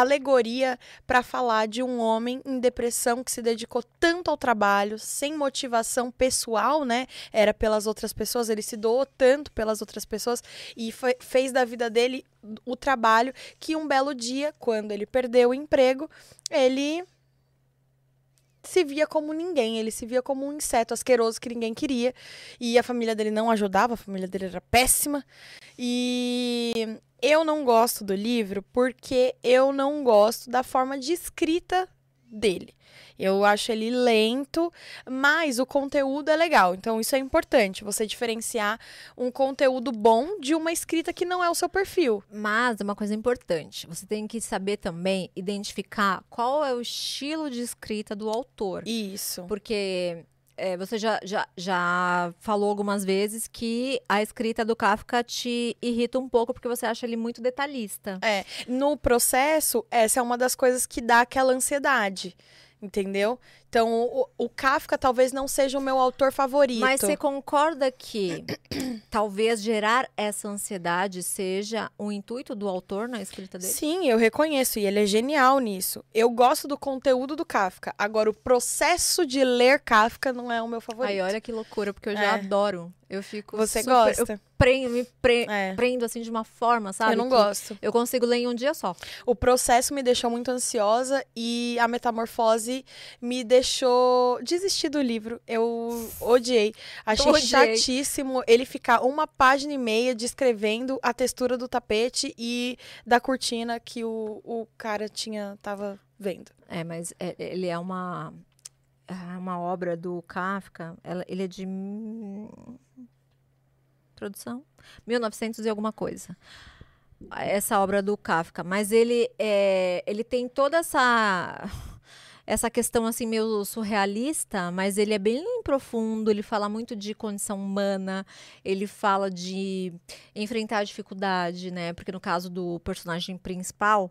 alegoria para falar de um homem em depressão que se dedicou tanto ao trabalho, sem motivação pessoal, né? Era pelas outras pessoas, ele se doou tanto pelas outras pessoas e foi- fez da vida dele o trabalho que um belo dia, quando ele perdeu o emprego, ele se via como ninguém, ele se via como um inseto asqueroso que ninguém queria. E a família dele não ajudava, a família dele era péssima. E eu não gosto do livro porque eu não gosto da forma de escrita dele. Eu acho ele lento, mas o conteúdo é legal. Então isso é importante, você diferenciar um conteúdo bom de uma escrita que não é o seu perfil. Mas uma coisa importante, você tem que saber também identificar qual é o estilo de escrita do autor. Isso. Porque é, você já, já, já falou algumas vezes que a escrita do Kafka te irrita um pouco porque você acha ele muito detalhista. No processo, essa é uma das coisas que dá aquela ansiedade. Entendeu? Então, o, o Kafka talvez não seja o meu autor favorito. Mas você concorda que (clears throat) talvez gerar essa ansiedade seja o intuito do autor na escrita dele? Sim, eu reconheço, e ele é genial nisso. Eu gosto do conteúdo do Kafka. Agora, o processo de ler Kafka não é o meu favorito. Ai, olha que loucura, porque eu já É. adoro. Eu fico Você super- gosta? Eu prendo, me pre- É. prendo assim de uma forma, sabe? eu não gosto. Eu consigo ler em um dia só. O processo me deixou muito ansiosa e a metamorfose me deixou desistir do livro. Eu odiei. Achei Odiei. chatíssimo ele ficar uma página e meia descrevendo a textura do tapete e da cortina que o, o cara tinha tava vendo. É, mas é- ele é uma é uma obra do Kafka. ela- ele é de produção 1900 e alguma coisa. Essa obra do Kafka, mas ele é, ele tem toda essa essa questão assim meio surrealista, mas ele é bem profundo, ele fala muito de condição humana, ele fala de enfrentar a dificuldade, né? Porque no caso do personagem principal,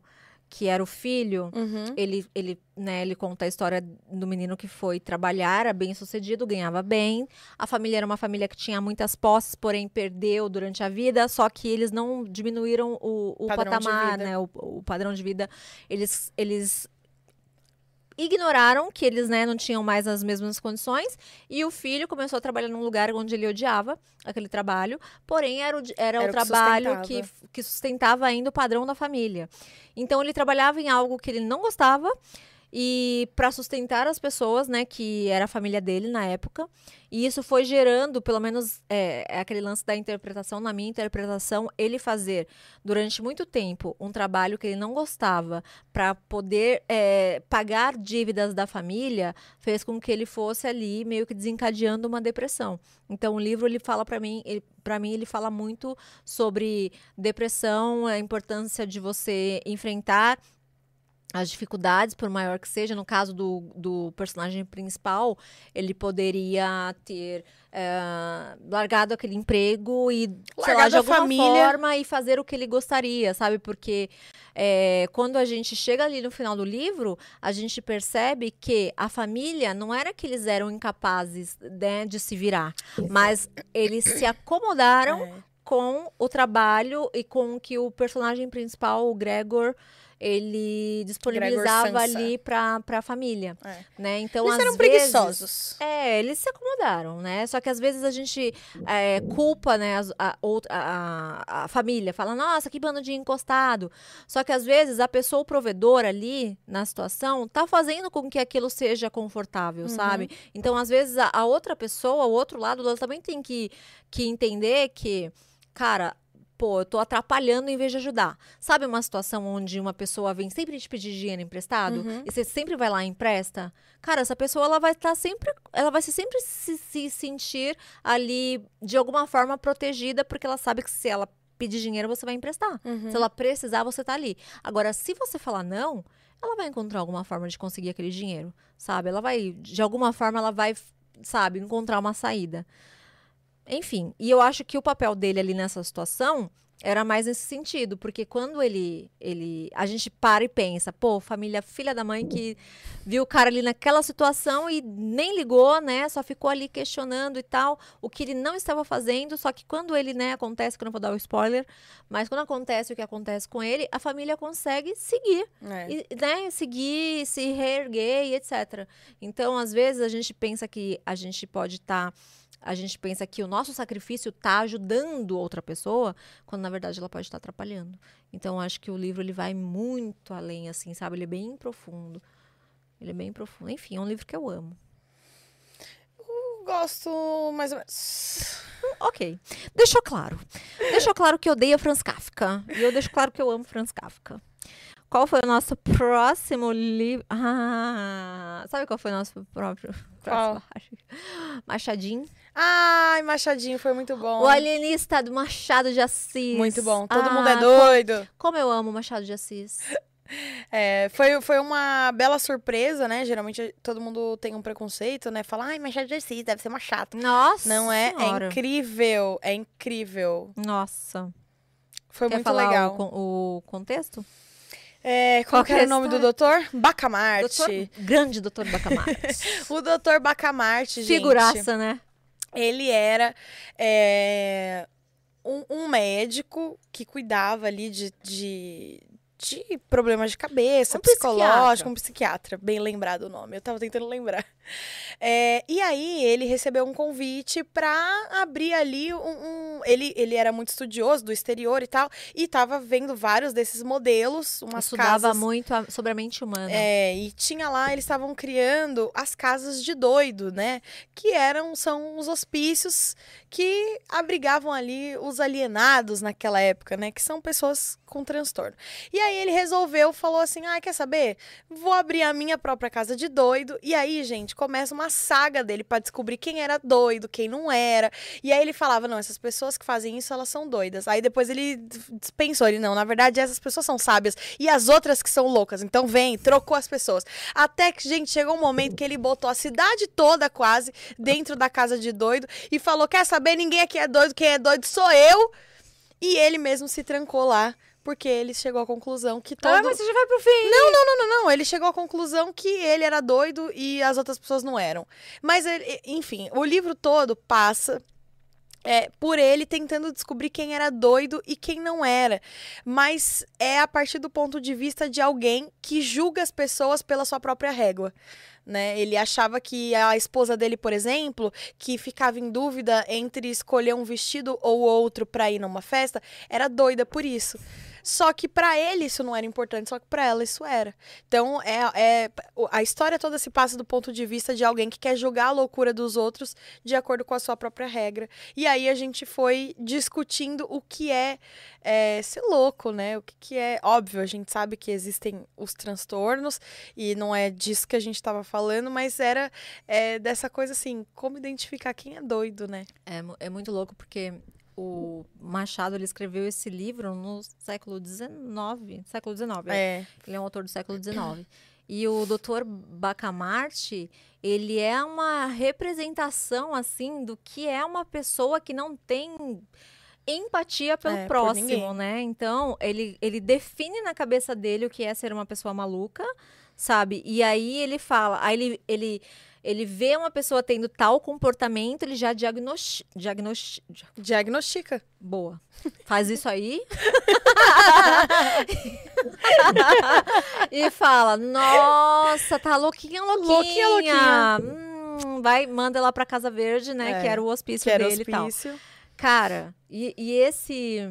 que era o filho, Uhum. ele, ele, né, ele conta a história do menino que foi trabalhar, era bem sucedido, ganhava bem. A família era uma família que tinha muitas posses, porém perdeu durante a vida, só que eles não diminuíram o, o patamar, né, o, o padrão de vida. Eles, eles ignoraram que eles né, não tinham mais as mesmas condições e o filho começou a trabalhar num lugar onde ele odiava aquele trabalho, porém era o, era Era o que trabalho que, sustentava. que sustentava ainda o padrão da família. Então ele trabalhava em algo que ele não gostava e para sustentar as pessoas, né, que era a família dele na época. E isso foi gerando, pelo menos é, é, aquele lance da interpretação, na minha interpretação, ele fazer durante muito tempo um trabalho que ele não gostava para poder é, pagar dívidas da família, fez com que ele fosse ali meio que desencadeando uma depressão. Então o livro ele fala para mim, para mim ele fala muito sobre depressão, a importância de você enfrentar as dificuldades, por maior que seja, no caso do, do personagem principal, ele poderia ter é, largado aquele emprego e, largado lá, de alguma família. forma e fazer o que ele gostaria, sabe? Porque é, quando a gente chega ali no final do livro, a gente percebe que a família não era que eles eram incapazes né, de se virar, mas eles se acomodaram é. com o trabalho e com o que o personagem principal, o Gregor, ele disponibilizava ali para a família, é. né? Então eles às eram vezes, preguiçosos. É, eles se acomodaram, né? Só que às vezes a gente é, culpa, né, a, a, a, família, fala, nossa, que bando de encostado. Só que às vezes a pessoa, o provedor ali na situação, tá fazendo com que aquilo seja confortável, uhum. sabe? Então às vezes a, a outra pessoa, o outro lado, ela também tem que, que entender que, cara, pô, eu tô atrapalhando em vez de ajudar. Sabe uma situação onde uma pessoa vem sempre te pedir dinheiro emprestado uhum. e você sempre vai lá e empresta? Cara, essa pessoa ela vai estar tá sempre, ela vai se sempre se, se sentir ali de alguma forma protegida porque ela sabe que se ela pedir dinheiro você vai emprestar. Uhum. Se ela precisar, você tá ali. Agora, se você falar não, ela vai encontrar alguma forma de conseguir aquele dinheiro, sabe? Ela vai, de alguma forma, ela vai, sabe, encontrar uma saída. Enfim, e eu acho que o papel dele ali nessa situação era mais nesse sentido, porque quando ele, ele. A gente para e pensa, pô, família filha da mãe que viu o cara ali naquela situação e nem ligou, né? Só ficou ali questionando e tal, o que ele não estava fazendo. Só que quando ele, né, acontece, que eu não vou dar o spoiler, mas quando acontece o que acontece com ele, a família consegue seguir, é. e, né? Seguir, se reerguer e etc. Então, às vezes, a gente pensa que a gente pode estar. Tá a gente pensa que o nosso sacrifício está ajudando outra pessoa, quando na verdade ela pode estar atrapalhando. Então acho que o livro ele vai muito além, assim, sabe? Ele é bem profundo. Ele é bem profundo. Enfim, é um livro que eu amo. Eu gosto mais ou menos. Ok. Deixou claro. Deixou claro que eu odeio Franz Kafka. E eu deixo claro que eu amo Franz Kafka. Qual foi o nosso próximo livro? Ah, sabe qual foi o nosso próprio? (laughs) Qual? (laughs) Machadinho. Ai, Machadinho foi muito bom. O alienista do Machado de Assis. Muito bom. Todo ah, mundo é doido. Como, como eu amo Machado de Assis. (laughs) É, foi, foi uma bela surpresa, né? Geralmente todo mundo tem um preconceito, né? Fala, ai, Machado de Assis, deve ser uma chata. Nossa! Não é? é senhora. É incrível. É incrível. Nossa. Foi Quer muito falar legal. O, o contexto? É, qual, qual era o nome do doutor? Bacamarte. Doutor, grande doutor Bacamarte. (laughs) o doutor Bacamarte, gente. Figuraça, né? Ele era é, um, um, médico que cuidava ali de, de, de problemas de cabeça, um psicológico, psiquiatra. um psiquiatra, bem lembrado o nome, eu tava tentando lembrar. É, e aí ele recebeu um convite para abrir ali um, um, ele, ele era muito estudioso do exterior e tal, e tava vendo vários desses modelos, umas Estudava casas, muito a, sobre a mente humana. É, e tinha lá, eles estavam criando as casas de doido, né? Que eram, são os hospícios que abrigavam ali os alienados naquela época, né? Que são pessoas com transtorno. E aí ele resolveu, falou assim: ah, quer saber? Vou abrir a minha própria casa de doido. E aí, gente, começa uma saga dele para descobrir quem era doido, quem não era. E aí ele falava: não, essas pessoas que fazem isso, elas são doidas. Aí depois ele dispensou, ele, não, na verdade, essas pessoas são sábias. E as outras que são loucas. Então vem, trocou as pessoas. Até que, gente, chegou um momento que ele botou a cidade toda quase dentro da casa de doido e falou: quer saber? Ninguém aqui é doido, quem é doido sou eu. E ele mesmo se trancou lá porque ele chegou à conclusão que todo... Ah, mas você já vai pro fim! Não, não, não, não, não. Ele chegou à conclusão que ele era doido e as outras pessoas não eram. Mas, ele, enfim, o livro todo passa é, por ele tentando descobrir quem era doido e quem não era. Mas é a partir do ponto de vista de alguém que julga as pessoas pela sua própria régua. Né? Ele achava que a esposa dele, por exemplo, que ficava em dúvida entre escolher um vestido ou outro para ir numa festa, era doida por isso. Só que pra ele isso não era importante, só que pra ela isso era. Então, é, é a história toda se passa do ponto de vista de alguém que quer julgar a loucura dos outros de acordo com a sua própria regra. E aí a gente foi discutindo o que é, é ser louco, né? O que, que é. Óbvio, a gente sabe que existem os transtornos, e não é disso que a gente tava falando, mas era é, dessa coisa assim, como identificar quem é doido, né? É, é muito louco porque o Machado ele escreveu esse livro no século XIX. Século XIX. é. É. Ele é um autor do século XIX. E o Dr. Bacamarte, ele é uma representação, assim, do que é uma pessoa que não tem empatia pelo É, próximo, né? Então, ele, ele define na cabeça dele o que é ser uma pessoa maluca, sabe? E aí ele fala, aí ele, ele, ele vê uma pessoa tendo tal comportamento, ele já diagnosti, diagnosti, Diagnostica. Boa. Faz isso aí. (laughs) e fala: Nossa, tá louquinha, louquinha. Louquinha, Hum, vai, manda lá pra Casa Verde, né? É, que era o hospício Que era dele e tal. hospício. Cara, e, e esse.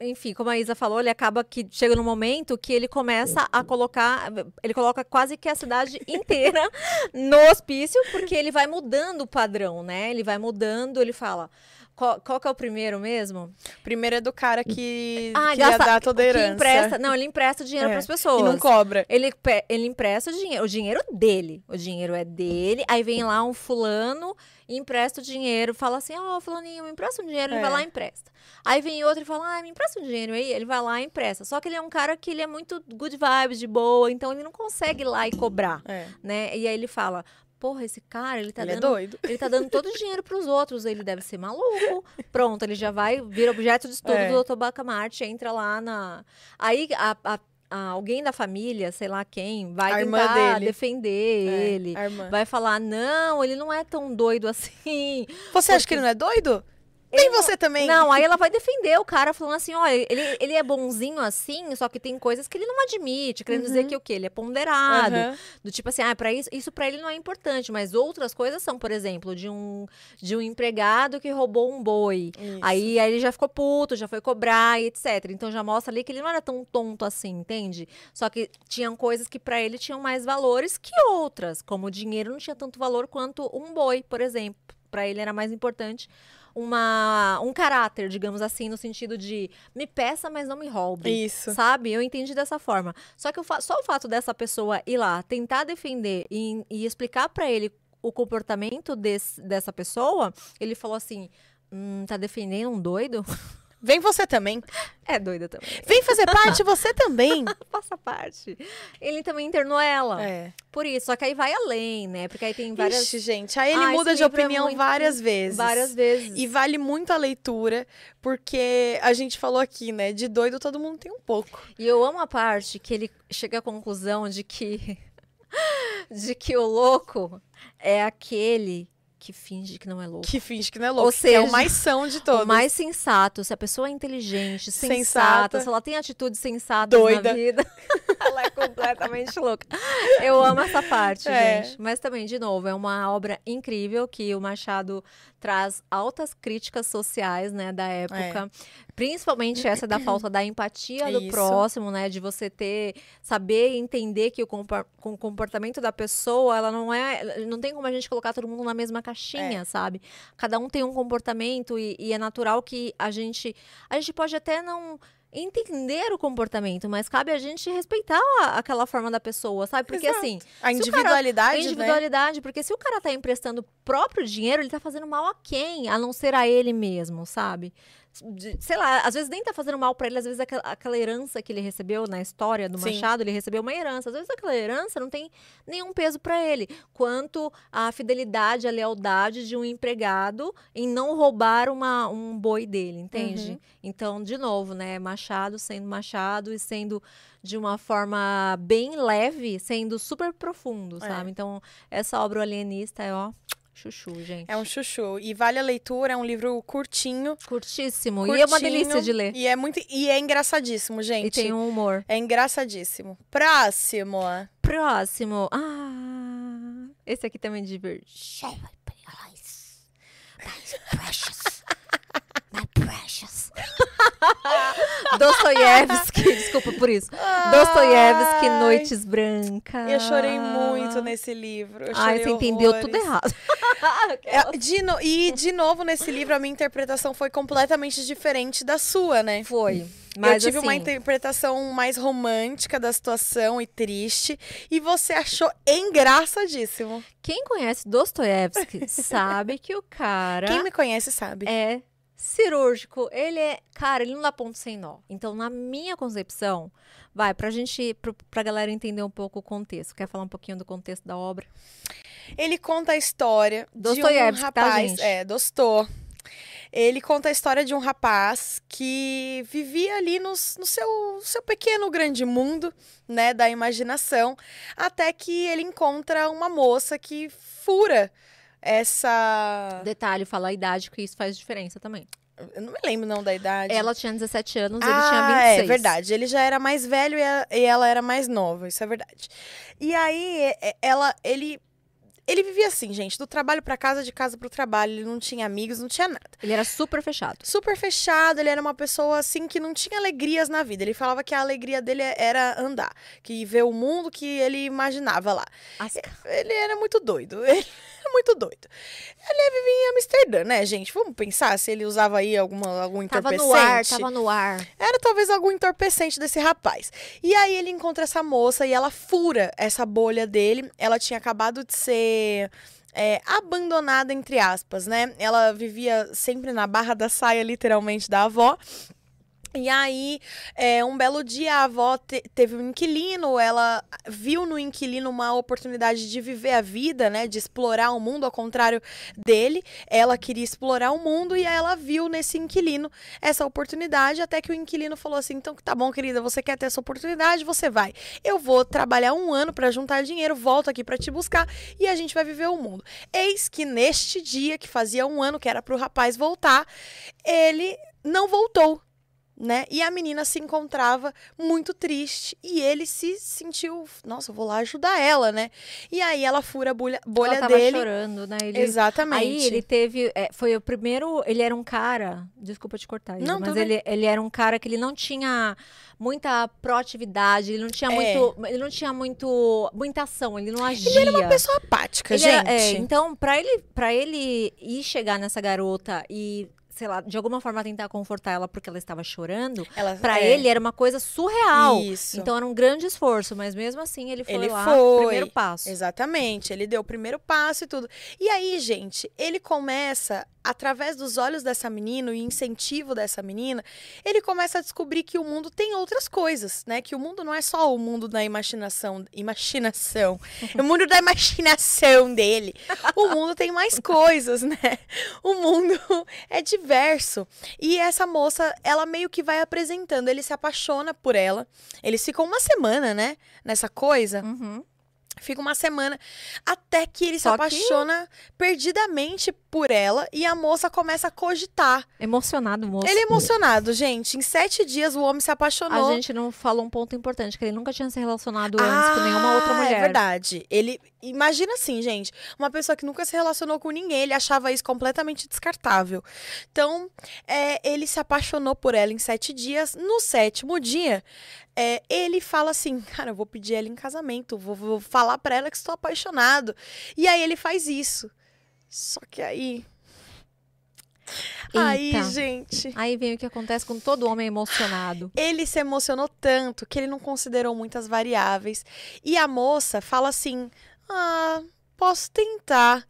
Enfim, como a Isa falou, ele acaba que chega num momento que ele começa a colocar. Ele coloca quase que a cidade (laughs) inteira no hospício, porque ele vai mudando o padrão, né? Ele vai mudando, ele fala. Qual, qual que é o primeiro mesmo? Primeiro é do cara que Ah, queria gasta- dar toda a que herança. empresta. Não, ele empresta o dinheiro É, para as E pessoas. não cobra. Ele, ele empresta o dinheiro, o dinheiro dele. O dinheiro é dele. Aí vem lá um fulano e empresta o dinheiro. Fala assim: Ó, fulaninho, me empresta um dinheiro. Ele É. vai lá e empresta. Aí vem outro e fala: Ah, me empresta um dinheiro aí. Ele vai lá e empresta. Só que ele é um cara que ele é muito good vibes, de boa. Então ele não consegue ir lá e cobrar, É. né? E aí ele fala: Porra, esse cara, ele tá ele é dando doido. ele tá dando todo o dinheiro pros outros, ele deve ser maluco. Pronto, ele já vai, vira objeto de estudo É. do Dr. Bacamarte, entra lá na. Aí a- a- a- alguém da família, sei lá quem, vai A tentar defender É, ele. Vai falar, não, ele não é tão doido assim. Você acha que ele não é doido? Ele Nem não- você também. Não, aí ela vai defender o cara, falando assim: olha, ele, ele é bonzinho assim, só que tem coisas que ele não admite, querendo dizer que o quê? Ele é ponderado. Uhum. Do tipo assim, ah, para isso, isso para ele não é importante, mas outras coisas são, por exemplo, de um de um empregado que roubou um boi. Isso. Aí, aí ele já ficou puto, já foi cobrar e etc. Então já mostra ali que ele não era tão tonto assim, entende? Só que tinham coisas que para ele tinham mais valores que outras, como o dinheiro não tinha tanto valor quanto um boi, por exemplo. Para ele era mais importante uma um caráter, digamos assim, no sentido de me peça, mas não me roube. Isso. Sabe? Eu entendi dessa forma. Só que só o fato dessa pessoa ir lá, tentar defender e, e explicar pra ele o comportamento desse- dessa pessoa, ele falou assim: hum, tá defendendo um doido? (laughs) Vem você também. É doida também. Vem fazer (laughs) parte você também. Faça parte. Ele também internou ela. É. Por isso, só que aí vai além, né? Porque aí tem várias. Ixi, gente. Aí ele Ah, muda de é opinião muito- várias vezes. Várias vezes. E vale muito a leitura, porque a gente falou aqui, né? De doido todo mundo tem um pouco. E eu amo a parte que ele chega à conclusão de que (laughs) de que o louco é aquele que finge que não é louco. Que finge que não é louco. Ou que é o seja, mais são de todos. O mais sensato, se a pessoa é inteligente, sensata, Sensata. se ela tem atitudes sensatas Doida. na vida, (laughs) ela é completamente louca. Eu amo essa parte, É. gente. Mas também, de novo, é uma obra incrível que o Machado traz altas críticas sociais, né, da época. Principalmente essa da falta da empatia do Isso. próximo, né, de você ter, saber entender que o compor- com o comportamento da pessoa, ela não é, não tem como a gente colocar todo mundo na mesma caixinha, sabe? Cada um tem um comportamento e, e é natural que a gente, a gente pode até não entender o comportamento, mas cabe a gente respeitar a- aquela forma da pessoa, sabe? Porque Exato. assim, A o cara- individualidade, a né? individualidade, porque se o cara tá emprestando o próprio dinheiro, ele tá fazendo mal a quem? A não ser a ele mesmo, sabe? De- sei lá, às vezes nem tá fazendo mal pra ele, às vezes aquela, aquela herança que ele recebeu na história do Sim. Machado, ele recebeu uma herança. Às vezes aquela herança não tem nenhum peso pra ele, quanto a fidelidade, a lealdade de um empregado em não roubar uma, um boi dele, entende? Uhum. Então, de novo, né, Machado sendo Machado e sendo de uma forma bem leve, sendo super profundo, É. sabe? Então, essa obra o alienista é, ó, chuchu, gente. É um chuchu. E vale a leitura, é um livro curtinho. Curtíssimo. E é uma curtinho, delícia de ler. E é muito. E é engraçadíssimo, gente. E tem um humor. É engraçadíssimo. Próximo. Próximo. Ah, esse aqui também é divertido. My precious. My precious. (laughs) Dostoiévski, desculpa por isso. Dostoiévski, Noites Brancas. Eu chorei muito nesse livro. Eu Ai, você entendeu horrores. tudo errado. (laughs) É, de no- E, de novo, nesse livro, a minha interpretação foi completamente diferente da sua, né? Foi. Mas eu tive uma assim, interpretação mais romântica da situação e triste. E você achou engraçadíssimo. quem conhece Dostoiévski sabe que o cara Quem me conhece sabe. é cirúrgico. Ele é, cara, ele não dá ponto sem nó. Então, na minha concepção, vai, pra gente, pro- pra galera entender um pouco o contexto. Quer falar um pouquinho do contexto da obra? Ele conta a história de um Dostoiévski, tá, rapaz. gente? É, Dostô. Ele conta a história de um rapaz que vivia ali no, no seu, seu pequeno grande mundo, né, da imaginação, até que ele encontra uma moça que fura essa. Detalhe, fala a idade, que isso faz diferença também. Eu não me lembro não da idade. Ela tinha 17 anos, ele ah, tinha 26. é verdade. Ele já era mais velho e ela era mais nova, isso é verdade. E aí, ela, ele, ele vivia assim, gente, do trabalho pra casa, de casa pro trabalho. Ele não tinha amigos, não tinha nada. Ele era super fechado. Super fechado, ele era uma pessoa assim que não tinha alegrias na vida. Ele falava que a alegria dele era andar, que ver o mundo que ele imaginava lá. As- (laughs) Ele era muito doido. Ele era muito doido. Ele vivia em Amsterdã, né, gente? Vamos pensar se ele usava aí alguma, algum Tava entorpecente. no ar, tava no ar. Era talvez algum entorpecente desse rapaz. E aí ele encontra essa moça e ela fura essa bolha dele. Ela tinha acabado de ser. É, abandonada, entre aspas, né? Ela vivia sempre na barra da saia, literalmente, da avó. E aí, é, um belo dia, a avó te- teve um inquilino, ela viu no inquilino uma oportunidade de viver a vida, né? De explorar o mundo, ao contrário dele. Ela queria explorar o mundo e ela viu nesse inquilino essa oportunidade, até que o inquilino falou assim: então tá bom, querida, você quer ter essa oportunidade, você vai. Eu vou trabalhar um ano para juntar dinheiro, volto aqui para te buscar e a gente vai viver o mundo. Eis que neste dia, que fazia um ano que era pro rapaz voltar, ele não voltou. Né? E a menina se encontrava muito triste e ele se sentiu, nossa, eu vou lá ajudar ela, né? E aí ela fura a bolha, bolha Ela tava dele. chorando, né? Ele, Exatamente. Aí ele teve. é, foi o primeiro. Ele era um cara. Desculpa te cortar, Não, mas ele, ele era um cara que ele não tinha muita proatividade, ele não tinha É. muito. Ele não tinha muito. muita ação, ele não agia. Ele era uma pessoa apática, Ele gente. era- é, então, pra ele, pra ele ir chegar nessa garota e, sei lá, de alguma forma tentar confortar ela porque ela estava chorando, Ela, pra é, ele era uma coisa surreal. Isso. Então era um grande esforço, mas mesmo assim ele foi Ele lá, foi. primeiro passo. Exatamente, ele deu o primeiro passo e tudo. E aí, gente, ele começa, através dos olhos dessa menina e incentivo dessa menina, ele começa a descobrir que o mundo tem outras coisas, né? Que o mundo não é só o mundo da imaginação, imaginação, o mundo da imaginação dele. O mundo tem mais coisas, né? O mundo (laughs) é diverso. E essa moça, ela meio que vai apresentando, ele se apaixona por ela. Eles ficam uma semana, né? Nessa coisa. Uhum. Fica uma semana até que ele Só se que- apaixona perdidamente por ela e a moça começa a cogitar. Emocionado, moço. Ele é emocionado, gente. Em sete dias o homem se apaixonou. A gente não falou um ponto importante, que ele nunca tinha se relacionado antes com nenhuma outra Ah, mulher. É verdade. Ele. Imagina assim, gente. Uma pessoa que nunca se relacionou com ninguém, ele achava isso completamente descartável. Então, é, ele se apaixonou por ela em sete dias. No sétimo dia, é, ele fala assim: Cara, eu vou pedir ela em casamento, vou, vou falar pra ela que estou apaixonado. E aí ele faz isso. Só que aí. Aí, Eita. gente. Aí vem o que acontece com todo homem emocionado. Ele se emocionou tanto que ele não considerou muitas variáveis. E a moça fala assim: Ah, posso tentar.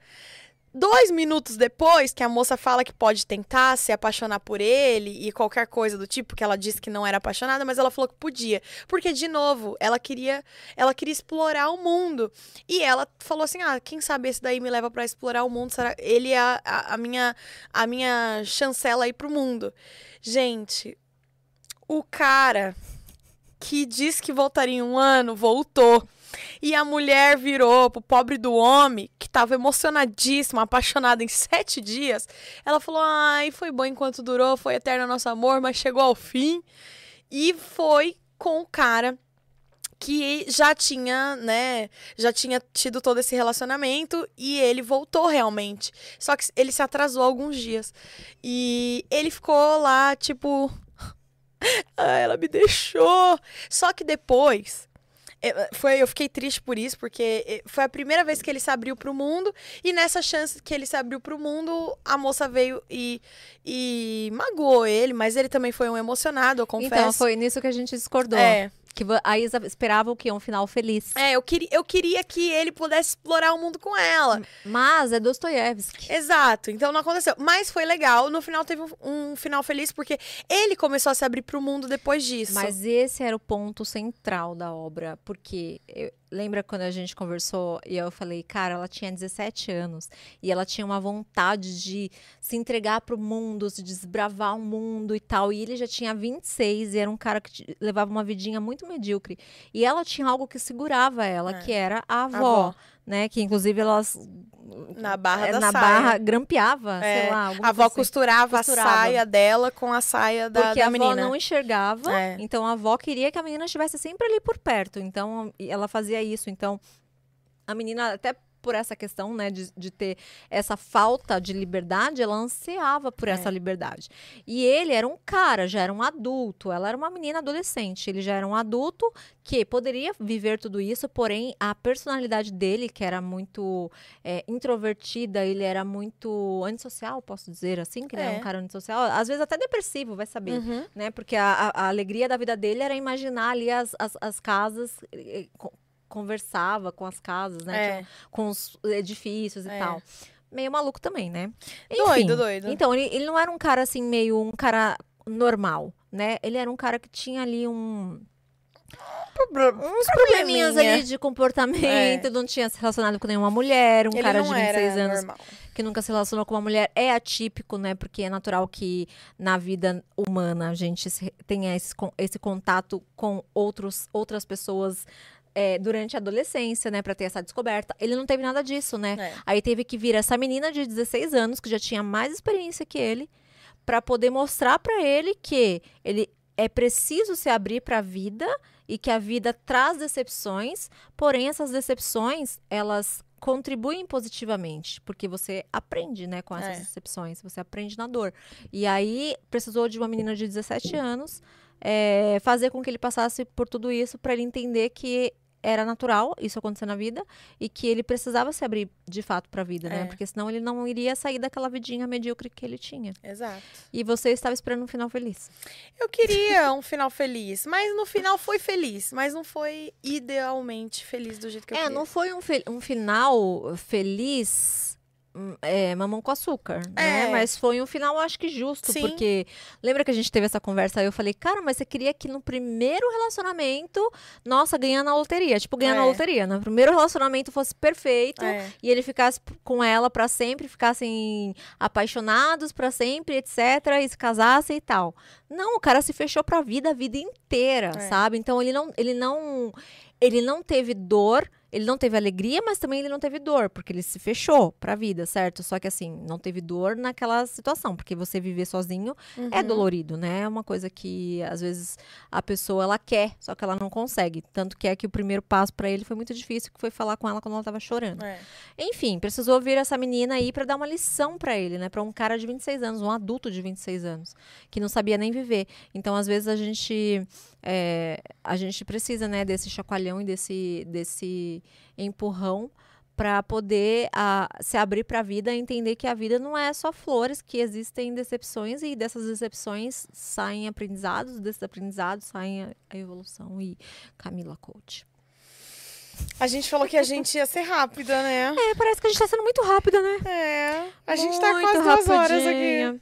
Dois minutos depois que a moça fala que pode tentar se apaixonar por ele e qualquer coisa do tipo, que ela disse que não era apaixonada, mas ela falou que podia. Porque, de novo, ela queria ela queria explorar o mundo. E ela falou assim: ah, quem sabe esse daí me leva pra explorar o mundo? Será ele é a, a, a minha, a minha chancela aí pro mundo. Gente, o cara que disse que voltaria em um ano voltou. E a mulher virou pro pobre do homem, que tava emocionadíssima, apaixonada em sete dias. Ela falou: ai, foi bom enquanto durou, foi eterno nosso amor, mas chegou ao fim. E foi com o cara que já tinha, né, já tinha tido todo esse relacionamento e ele voltou realmente. Só que ele se atrasou alguns dias. E ele ficou lá, tipo, (laughs) ela me deixou. Só que depois. É, Foi, eu fiquei triste por isso, porque é, foi a primeira vez que ele se abriu pro mundo, e nessa chance que ele se abriu pro mundo, a moça veio e, e magoou ele, mas ele também foi um emocionado, eu confesso. Então, foi nisso que a gente discordou. É, Que a Isa esperava o quê? Um final feliz. é eu, queria, eu queria que ele pudesse explorar o mundo com ela. Mas é Dostoiévski. Exato, então não aconteceu. Mas foi legal, no final teve um, um final feliz, porque ele começou a se abrir pro mundo depois disso. Mas esse era o ponto central da obra, porque eu- lembra quando a gente conversou e eu falei, cara, ela tinha 17 anos e ela tinha uma vontade de se entregar pro mundo, se desbravar o mundo e tal. E ele já tinha 26 e era um cara que levava uma vidinha muito medíocre. E ela tinha algo que segurava ela, É. que era a avó, avó. Né? Que inclusive elas Na barra é, da na saia. barra grampeava, É, sei lá. A avó coisa assim. costurava, Costurava. a saia dela com a saia da, Porque da a avó menina. não enxergava, É. então a avó queria que a menina estivesse sempre ali por perto. Então, ela fazia isso. Então, a menina, até por essa questão, né, de, de ter essa falta de liberdade, ela ansiava por essa É. liberdade. E ele era um cara, já era um adulto, ela era uma menina adolescente. Ele já era um adulto que poderia viver tudo isso, porém, a personalidade dele, que era muito é, introvertida, ele era muito antissocial, posso dizer assim, que ele era É. um cara antissocial, às vezes até depressivo, vai saber Uhum. né? Porque a, a- a alegria da vida dele era imaginar ali as, as, as casas, eh, eh, conversava com as casas, né? É. Tinha- Com os edifícios e É. tal. Meio maluco também, né? Doido, doido. Então, ele, ele não era um cara assim, meio um cara normal, né? Ele era um cara que tinha ali um, uns probleminhas probleminha. ali de comportamento, não tinha se relacionado com nenhuma mulher, um É. Ele cara de 26 era anos normal. que nunca se relacionou com uma mulher é atípico, né? Porque é natural que na vida humana a gente tenha esse, esse contato com outros, outras pessoas é, durante a adolescência, né? Pra ter essa descoberta. Ele não teve nada disso, né? É. Aí teve que vir essa menina de 16 anos, que já tinha mais experiência que ele, pra poder mostrar pra ele que ele é preciso se abrir pra vida e que a vida traz decepções, porém essas decepções, elas contribuem positivamente, porque você aprende, né, com essas É. decepções, você aprende na dor. E aí precisou de uma menina de 17 anos é, fazer com que ele passasse por tudo isso para ele entender que era natural isso acontecer na vida e que ele precisava se abrir de fato para a vida, né? É. Porque senão ele não iria sair daquela vidinha medíocre que ele tinha. Exato. E você estava esperando um final feliz. Eu queria um final feliz, mas no final foi feliz, mas não foi idealmente feliz do jeito que eu É, queria. não foi um, um final feliz. É, mamão com açúcar, né? É. Mas foi um final, acho que justo, Sim. porque lembra que a gente teve essa conversa aí? Eu falei, cara, mas você queria que no primeiro relacionamento, nossa, ganhando na loteria, tipo, ganhando na É. loteria, no primeiro relacionamento fosse perfeito É. e ele ficasse com ela pra sempre, ficassem apaixonados pra sempre, etc, e se casassem e tal. Não, o cara se fechou pra vida a vida inteira, É. sabe? Então ele não, ele não, ele não teve dor, ele não teve alegria, mas também ele não teve dor, porque ele se fechou pra vida, certo? Só que assim, não teve dor naquela situação, porque você viver sozinho é Uhum. dolorido, né? É uma coisa que às vezes a pessoa ela quer, só que ela não consegue. Tanto que é que o primeiro passo pra ele foi muito difícil, que foi falar com ela quando ela tava chorando. É. Enfim, precisou vir essa menina aí pra dar uma lição pra ele, né? Pra um cara de 26 anos, um adulto de 26 anos, que não sabia nem viver. Então, às vezes a gente é, a gente precisa, né, desse chacoalhão e desse desse empurrão para poder a, se abrir para a vida entender que a vida não é só flores, que existem decepções e dessas decepções saem aprendizados, desses aprendizados saem a, a evolução e Camila Coach. A gente falou que a gente ia ser rápida, né? É, parece que a gente tá sendo muito rápida, né? É. A gente tá Muito quase duas horas aqui. rapidinha.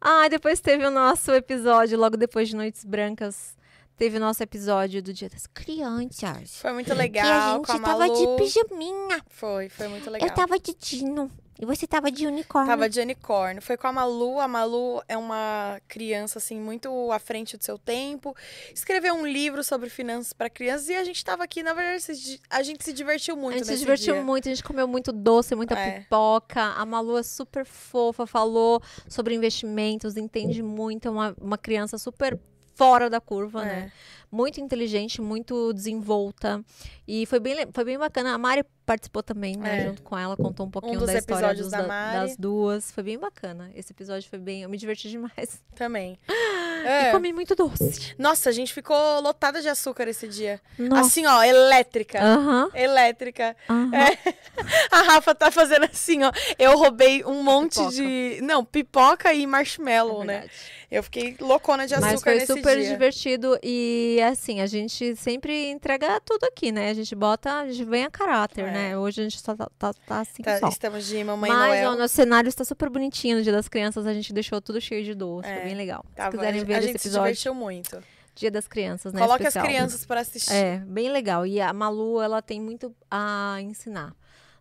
Ah, depois teve o nosso episódio, logo depois de Noites Brancas. Teve o nosso episódio do Dia das Crianças. Foi muito que a legal. gente com a tava de Malu. pijaminha. Foi, foi muito legal. Eu tava de Dino. E você tava de unicórnio. Tava de unicórnio. Foi com a Malu. A Malu é uma criança, assim, muito à frente do seu tempo. Escreveu um livro sobre finanças para crianças e a gente tava aqui, na verdade, a gente se divertiu muito a gente se divertiu dia. muito, a gente comeu muito doce, muita É. pipoca. A Malu é super fofa, falou sobre investimentos, entende muito, é uma, uma criança super fora da curva, né? É. Muito inteligente, muito desenvolta. E foi bem, foi bem bacana. A Mari participou também, né? É. Junto com ela, contou um pouquinho dos da história episódios dos da das duas. Foi bem bacana. Esse episódio foi bem. Eu me diverti demais. Também. (gasps) É. E comi muito doce. Nossa, a gente ficou lotada de açúcar esse dia. Nossa. Assim, ó, elétrica. Aham. Elétrica. aham. É. (laughs) A Rafa tá fazendo assim, ó. Eu roubei um monte Pipoca. de. Não, pipoca e marshmallow, É né? Eu fiquei loucona de açúcar Mas foi super dia. divertido e assim, a gente sempre entrega tudo aqui, né? A gente bota, a gente vem a caráter, É. né? Hoje a gente só tá, tá, tá assim Tá, só. estamos de Mamãe Mas Noel. ó, nosso cenário está super bonitinho no Dia das Crianças, a gente deixou tudo cheio de doce, É, foi bem legal. Tava- Se quiserem a ver gente esse se episódio, divertiu muito. Dia das Crianças, né? Coloque especial. as crianças para assistir. É, bem legal. E a Malu, ela tem muito a ensinar,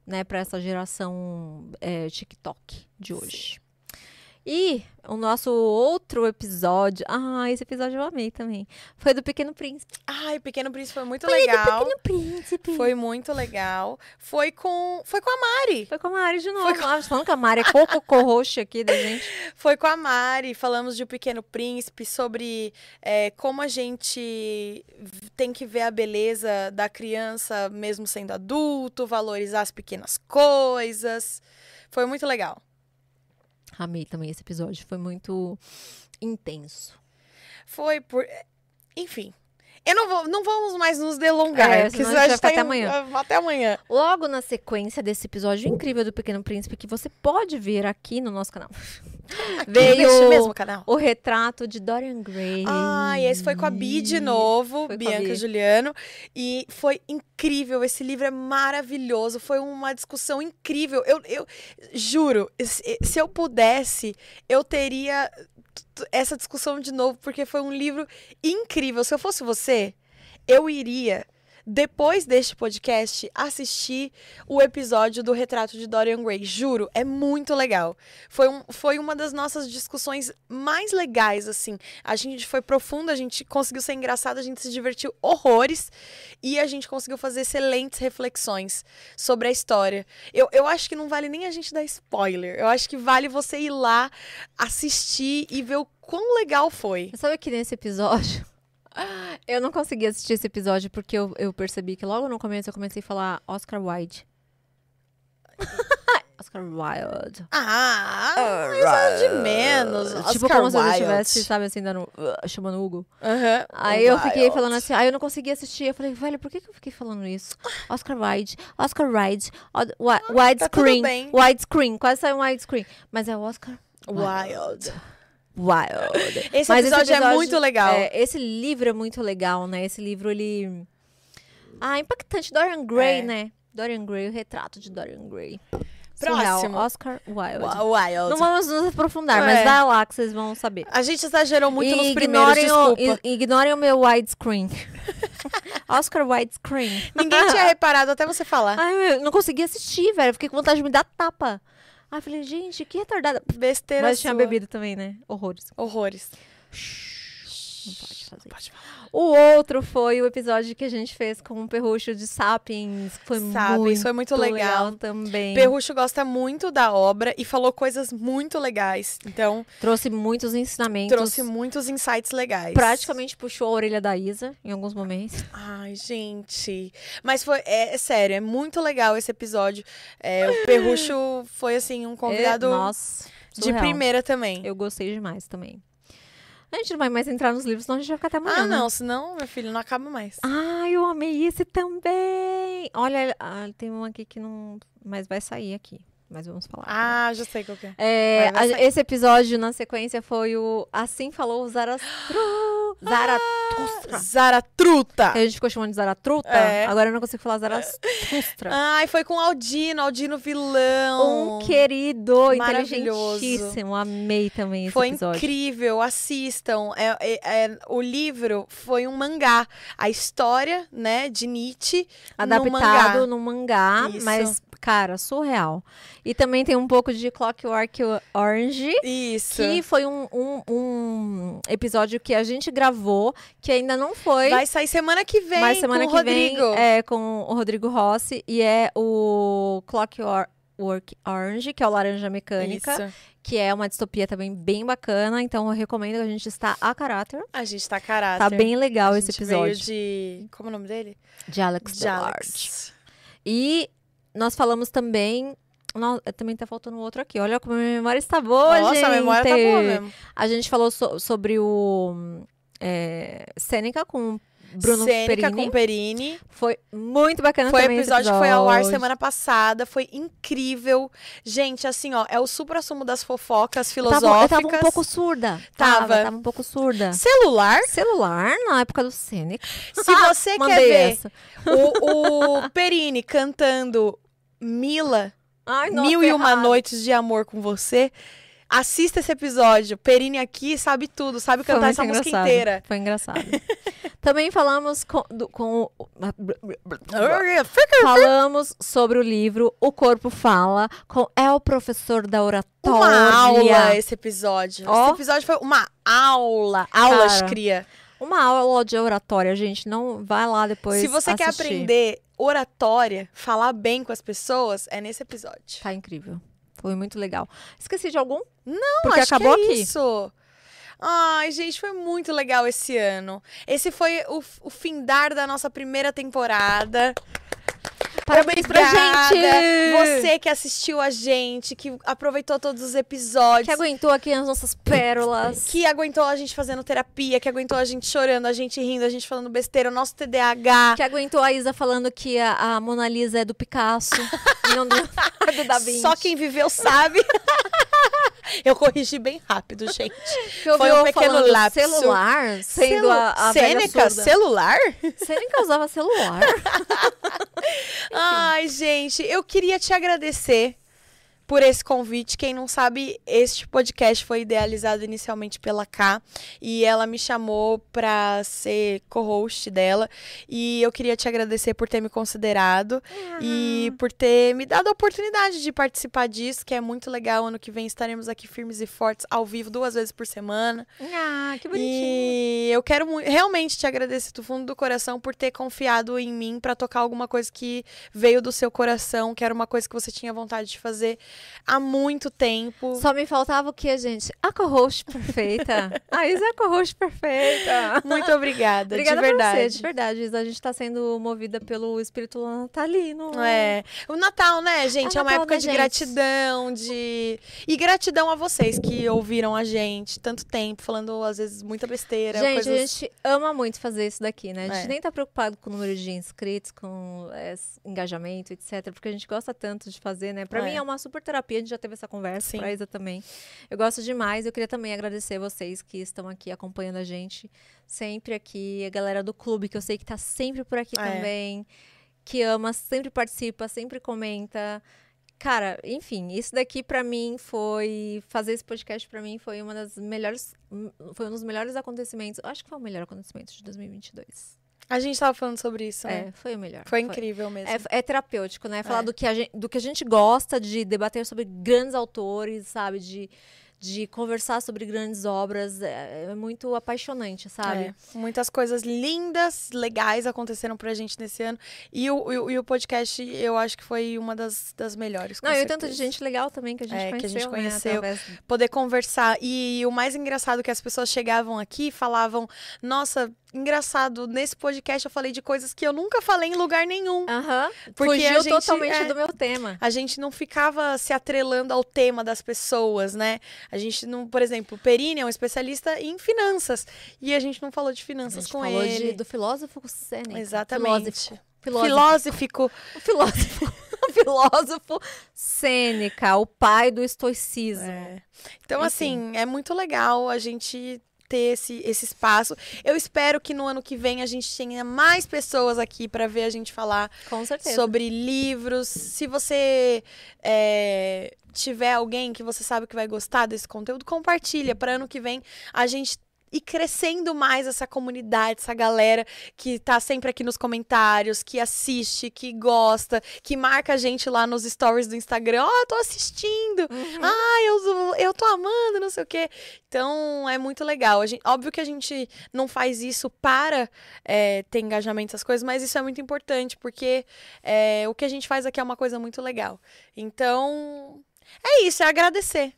né, para essa geração é, TikTok de hoje. E o nosso outro episódio, ah, esse episódio eu amei também, foi do Pequeno Príncipe. Ai, Pequeno Príncipe foi muito Foi legal. do Pequeno Príncipe. Foi muito legal. Foi com, foi com a Mari. Foi com a Mari de novo. Ah, falando que a Mari é coco roxa aqui da (laughs) gente. Foi com a Mari. Falamos de O Pequeno Príncipe, sobre é, como a gente tem que ver a beleza da criança mesmo sendo adulto, valorizar as pequenas coisas. Foi muito legal. Amei também esse episódio, foi muito intenso. Foi por. Enfim. Eu não vou, não vamos mais nos delongar, É, porque senão a gente vai tá ficar até indo- amanhã. Até amanhã. Logo na sequência desse episódio incrível do Pequeno Príncipe, que você pode ver aqui no nosso canal, Aqui Veio- neste mesmo canal. o retrato de Dorian Gray. Ah, e esse foi com a Bi de novo, Foi Bianca Bi. Juliano. E foi incrível. Esse livro é maravilhoso. Foi uma discussão incrível. Eu, eu juro, se eu pudesse, eu teria essa discussão de novo, porque foi um livro incrível. Se eu fosse você, eu iria. Depois deste podcast, assistir o episódio do Retrato de Dorian Gray. Juro, é muito legal. Foi, um, foi uma das nossas discussões mais legais, assim. A gente foi profundo, a gente conseguiu ser engraçado, a gente se divertiu horrores e a gente conseguiu fazer excelentes reflexões sobre a história. Eu, eu acho que não vale nem a gente dar spoiler. Eu acho que vale você ir lá, assistir e ver o quão legal foi. Sabe que nesse episódio. Eu não consegui assistir esse episódio porque eu, eu percebi que logo no começo eu comecei a falar Oscar Wilde. (laughs) Oscar Wilde. Ah, isso é de menos. tipo Oscar como se eu Wilde. estivesse, sabe, assim, dando. uh, chamando o Hugo. Aham. Aí eu fiquei Wilde. falando assim, aí eu não conseguia assistir. Eu falei, velho, por que, que eu fiquei falando isso? Oscar Wilde, Oscar Wilde, wi- tá widescreen, widescreen, quase saiu um widescreen. Mas é o Oscar Wild. Wild. Esse Mas episódio, é muito legal. é, esse livro é muito legal, né? Esse livro, ele... Ah, impactante. Dorian Gray, É. né? Dorian Gray, o retrato de Dorian Gray. Próximo. Oscar Wilde. Wild. Não vamos nos aprofundar, É. mas vai lá que vocês vão saber. A gente exagerou muito E nos primeiros, o, desculpa. i- ignorem o meu widescreen. (laughs) Oscar widescreen. Ninguém tinha (laughs) reparado até você falar. Ai, eu não consegui assistir, velho. Fiquei com vontade de me dar tapa. Ai, eu falei, gente, que retardada. Besteira Mas tinha sua. bebido também, né? Horrores. Horrores. Não pode fazer. Pode falar. O outro foi o episódio que a gente fez com o Perrucho de Sapiens. Foi Sapiens, muito foi muito legal. também. Perrucho gosta muito da obra e falou coisas muito legais. Então, Trouxe muitos ensinamentos. trouxe muitos insights legais. Praticamente puxou a orelha da Isa em alguns momentos. Ai, gente. Mas foi, é, é sério, é muito legal esse episódio. É, o Perrucho foi, assim, um convidado É, nossa, de surreal. primeira também. Eu gostei demais também. A gente não vai mais entrar nos livros, senão a gente vai ficar até amanhã. ah, né? não, senão, meu filho, não acaba mais. Ah, eu amei esse também. Olha, ah, tem um aqui que não. Mas vai sair aqui. Mas vamos falar. Ah, já sei qual que é. É, a- esse episódio na sequência foi o Assim Falou o Zarastru... (gasps) Zaratustra. Zaratruta! Que a gente ficou chamando de Zaratruta. É. Agora eu não consigo falar Zaratustra. (laughs) Ai, foi com o Aldino, Aldino vilão. Um querido, inteligentíssimo. Amei também esse Foi episódio. incrível, assistam. É, é- é- o livro foi um mangá. A história, né, de Nietzsche Adaptado no no mangá, mas, cara, surreal. E também tem um pouco de Clockwork Orange. Isso. Que foi um, um, um episódio que a gente gravou, que ainda não foi. Vai sair semana que vem mas semana com que o Rodrigo. vem é com o Rodrigo Rossi. E é o Clockwork Orange, que é o Laranja Mecânica. Isso. Que é uma distopia também bem bacana. Então eu recomendo que a gente está a caráter. A gente tá caráter. Tá bem legal A esse episódio. de... Como é o nome dele? De Alex De. Alex. E nós falamos também Nossa, também tá faltando outro aqui. Olha como a minha memória está boa, Nossa, gente. a memória tá boa mesmo. A gente falou so- sobre o é, Sêneca com Bruno Sêneca Perini. com Perini. Foi muito bacana Foi o também esse episódio que foi ao ar episódio. semana passada. Foi incrível. Gente, assim, ó, é o supra-sumo das fofocas Eu tava, filosóficas. eu tava um pouco surda. Tava. Tava, tava um pouco surda. Celular. Celular na época do Sêneca. Se (laughs) você quer ver essa. o, o Perini cantando Mila, Ai, nossa, Mil e Uma errado. Noites de Amor com Você, assista esse episódio. Perini aqui sabe tudo, sabe cantar essa música inteira. Foi engraçado. (laughs) Também falamos com, do- com o- (laughs) falamos sobre o livro O Corpo Fala com É o Professor da Oratória. Uma aula esse episódio. Ó. Esse episódio foi uma aula. Aulas, Cara, cria. Uma aula de oratória, gente. Não vai lá depois. Se você quer assistir. aprender oratória, falar bem com as pessoas, é nesse episódio. Tá incrível. Foi muito legal. Esqueci de algum? Não, Porque acho acabou que é aqui. isso. Ai, gente, foi muito legal esse ano. Esse foi o, o findar da nossa primeira temporada. Parabéns pra gente! Você que assistiu a gente, que aproveitou todos os episódios. que aguentou aqui as nossas pérolas. que aguentou a gente fazendo terapia, que aguentou a gente chorando, a gente rindo, a gente falando besteira, o nosso TDAH. Que aguentou a Isa falando que a, a Mona Lisa é do Picasso e (laughs) não do, (laughs) do Da Vinci. Só quem viveu sabe. (laughs) Eu corrigi bem rápido, gente. ouviu foi um pequeno lapso. celular, sendo Celu- a, a Sêneca, celular? Sêneca usava celular. Ai, gente, eu queria te agradecer por esse convite. Quem não sabe, este podcast foi idealizado inicialmente pela K e ela me chamou pra ser co-host dela. E eu queria te agradecer por ter me considerado e por ter me dado a oportunidade de participar disso, que é muito legal. Ano que vem estaremos aqui firmes e fortes ao vivo duas vezes por semana. Ah, que bonitinho. E eu quero realmente te agradecer do fundo do coração por ter confiado em mim pra tocar alguma coisa que veio do seu coração, que era uma coisa que você tinha vontade de fazer há muito tempo. Só me faltava o que, gente? A co-host perfeita. (laughs) A Isa é a co-host perfeita. Muito obrigada, Obrigada de verdade. Você, de verdade, Isa. A gente tá sendo movida pelo espírito natalino. É. O Natal, né, gente? É, uma Natal, época né, de gente? gratidão, de. E gratidão a vocês que ouviram a gente tanto tempo, falando, às vezes, muita besteira. Gente, coisas... a gente ama muito fazer isso daqui, né? A gente É. nem tá preocupado com o número de inscritos, com é, engajamento, etc. Porque a gente gosta tanto de fazer, né? Pra É. mim é uma super terapia, a gente já teve essa conversa, Sim. pra Isa também. Eu gosto demais. Eu queria também agradecer vocês que estão aqui acompanhando a gente sempre aqui. A galera do clube, que eu sei que tá sempre por aqui É. também. Que ama, sempre participa, sempre comenta. Cara, enfim, isso daqui pra mim foi fazer esse podcast pra mim foi uma das melhores foi um dos melhores acontecimentos. Acho que foi o melhor acontecimento de 2022. A gente tava falando sobre isso, né? É, foi o melhor. Foi incrível mesmo. É, é terapêutico, né? Falar É. do, que a gente, do que a gente gosta, de debater sobre grandes autores, sabe? De, de conversar sobre grandes obras. É, é muito apaixonante, sabe? É, muitas coisas lindas, legais aconteceram pra gente nesse ano. E o, e e o podcast, eu acho que foi uma das, das melhores. Não, e o tanto de certeza. gente legal também que a gente É, que a conheceu, gente né, conheceu. através- Poder conversar. E o mais engraçado é que as pessoas chegavam aqui e falavam: Nossa, engraçado, nesse podcast eu falei de coisas que eu nunca falei em lugar nenhum. Aham. Porque Fugiu a gente- totalmente é. do meu tema. A gente não ficava se atrelando ao tema das pessoas, né? A gente não, por exemplo, o Perini é um especialista em finanças. E a gente não falou de finanças com falou ele. do filósofo Sêneca. Exatamente. Filósofo. Filósfico. O filósofo. filósofo (laughs) Sêneca, (laughs) o pai do estoicismo. É. Então, assim, é muito legal a gente ter esse, esse espaço. Eu espero que no ano que vem a gente tenha mais pessoas aqui para ver a gente falar sobre livros. Se você é, tiver alguém que você sabe que vai gostar desse conteúdo, compartilha para ano que vem a gente ir crescendo mais essa comunidade, essa galera que tá sempre aqui nos comentários, que assiste, que gosta, que marca a gente lá nos stories do Instagram. Ó, oh, tô assistindo. Uhum. Ah, eu, eu tô amando, não sei o quê. Então, é muito legal. A gente, óbvio que a gente não faz isso para é, ter engajamento essas coisas, mas isso é muito importante, porque é, o que a gente faz aqui é uma coisa muito legal. Então, é isso, é agradecer.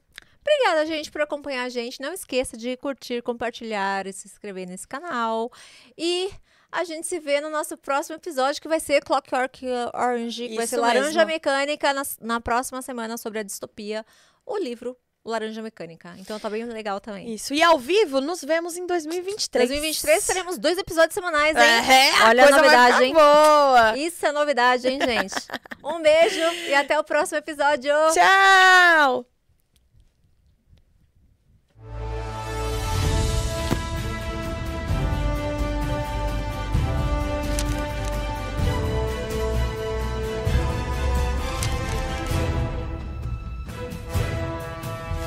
Obrigada, gente, por acompanhar a gente. Não esqueça de curtir, compartilhar e se inscrever nesse canal. E A gente se vê no nosso próximo episódio, que vai ser Clockwork Orange, que vai ser Laranja mesmo. Mecânica, na, na próxima semana sobre a distopia. O livro Laranja Mecânica. Então tá bem legal também. Isso. E ao vivo, nos vemos em 2023. 2023 teremos dois episódios semanais, hein? É, Olha a novidade, hein? boa. Isso é novidade, hein, gente? Um beijo e até o próximo episódio. Tchau!